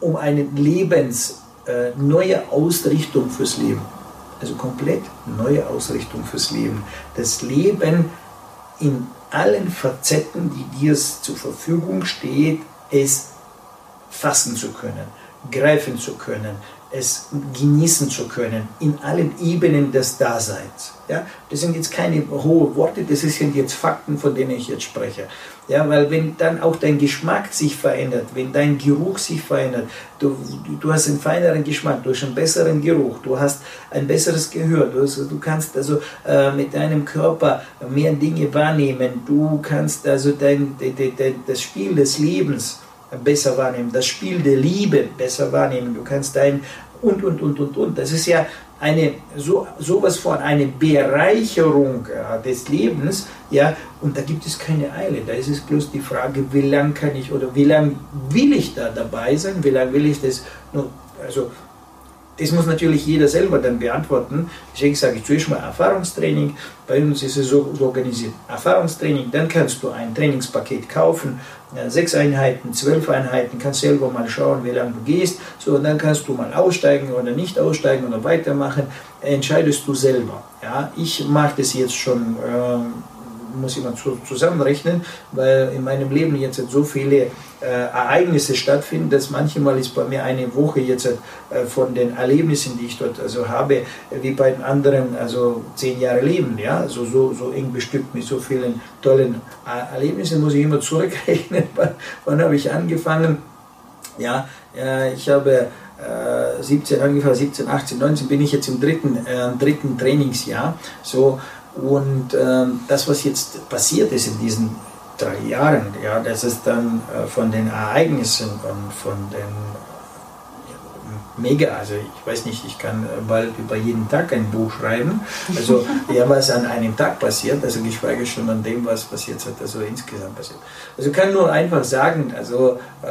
um eine lebens äh, neue Ausrichtung fürs Leben. Also komplett neue Ausrichtung fürs Leben. Das Leben in allen Facetten, die dir zur Verfügung steht, es fassen zu können, greifen zu können, es genießen zu können in allen Ebenen des Daseins. Ja, das sind jetzt keine hohen Worte, das sind jetzt Fakten, von denen ich jetzt spreche. Ja, weil wenn dann auch dein Geschmack sich verändert, wenn dein Geruch sich verändert, du, du hast einen feineren Geschmack, du hast einen besseren Geruch, du hast ein besseres Gehör, du, hast, du kannst also äh, mit deinem Körper mehr Dinge wahrnehmen, du kannst also dein, de, de, de, das Spiel des Lebens besser wahrnehmen, das Spiel der Liebe besser wahrnehmen, du kannst dein und, und, und, und, und. Das ist ja eine, so, sowas von eine Bereicherung äh, des Lebens, ja, und da gibt es keine Eile. Da ist es bloß die Frage, wie lange kann ich oder wie lange will ich da dabei sein, wie lange will ich das, nur, also das muss natürlich jeder selber dann beantworten. Deswegen sage ich zuerst mal Erfahrungstraining. Bei uns ist es so, organisiert. Erfahrungstraining, dann kannst du ein Trainingspaket kaufen, sechs Einheiten, zwölf Einheiten, kannst selber mal schauen, wie lange du gehst. So, und dann kannst du mal aussteigen oder nicht aussteigen oder weitermachen. Entscheidest du selber. Ja, ich mache das jetzt schon. Ähm, muss ich mal zusammenrechnen, weil in meinem Leben jetzt so viele äh, Ereignisse stattfinden, dass manchmal ist bei mir eine Woche jetzt äh, von den Erlebnissen, die ich dort also habe, wie bei den anderen, also zehn Jahre Leben, ja, also so, so eng bestückt mit so vielen tollen äh, Erlebnissen, muss ich immer zurückrechnen, wann, wann habe ich angefangen, ja, äh, ich habe 17 äh, angefangen, 17, 18, 19 bin ich jetzt im dritten, äh, dritten Trainingsjahr, so, und ähm, das, was jetzt passiert ist in diesen drei Jahren, ja, das ist dann äh, von den Ereignissen und von den mega, also ich weiß nicht, ich kann bald über jeden Tag ein Buch schreiben. Also ja, was an einem Tag passiert, also geschweige schon an dem, was passiert hat, also insgesamt passiert. Also ich kann nur einfach sagen, also äh,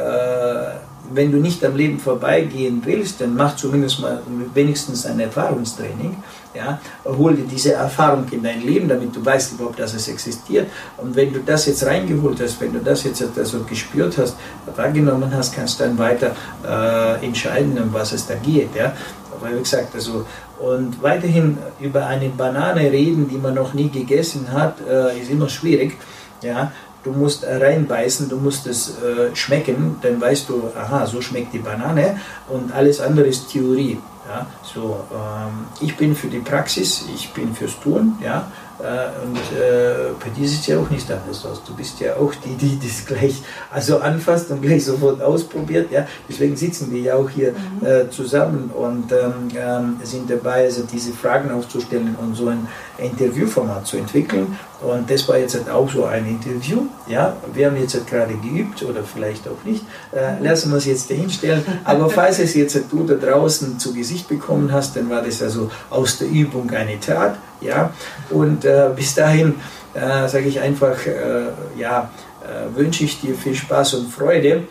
wenn du nicht am Leben vorbeigehen willst, dann mach zumindest mal wenigstens ein Erfahrungstraining. Ja, hol dir diese Erfahrung in dein Leben, damit du weißt überhaupt, dass es existiert. Und wenn du das jetzt reingeholt hast, wenn du das jetzt also gespürt hast, wahrgenommen hast, kannst du dann weiter äh, entscheiden, um was es da geht. Ja. Aber wie gesagt, also und weiterhin über eine Banane reden, die man noch nie gegessen hat, äh, ist immer schwierig. Ja, du musst reinbeißen, du musst es äh, schmecken, dann weißt du, aha, so schmeckt die Banane und alles andere ist Theorie. Ja, so, ähm, ich bin für die Praxis, ich bin fürs Tun, ja, Äh, und äh, bei dir sieht es ja auch nicht anders aus. Du bist ja auch die, die das gleich also anfasst und gleich sofort ausprobiert. Ja? Deswegen sitzen wir ja auch hier mhm. äh, zusammen und ähm, ähm, sind dabei, also diese Fragen aufzustellen und so ein Interviewformat zu entwickeln. Und das war jetzt auch so ein Interview. Ja? Wir haben jetzt gerade geübt oder vielleicht auch nicht. Äh, lassen wir es jetzt dahinstellen. Aber falls es jetzt du da draußen zu Gesicht bekommen hast, dann war das also aus der Übung eine Tat. Ja? Und äh, bis dahin äh, sage ich einfach, äh, ja, äh, wünsche ich dir viel Spaß und Freude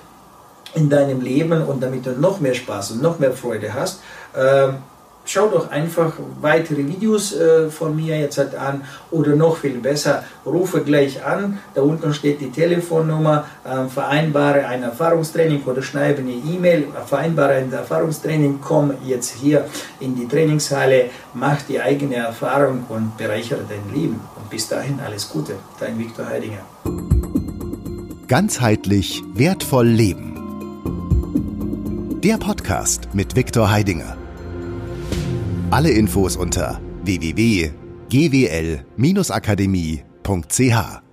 in deinem Leben und damit du noch mehr Spaß und noch mehr Freude hast. Schau doch einfach weitere Videos äh, von mir jetzt halt an oder noch viel besser, rufe gleich an, da unten steht die Telefonnummer, äh, vereinbare ein Erfahrungstraining oder schreibe eine E-Mail, vereinbare ein Erfahrungstraining, komm jetzt hier in die Trainingshalle, mach die eigene Erfahrung und bereichere dein Leben. Und bis dahin alles Gute, dein Viktor Heidinger. Ganzheitlich wertvoll leben. Der Podcast mit Viktor Heidinger. Alle Infos unter www.gwl-akademie.ch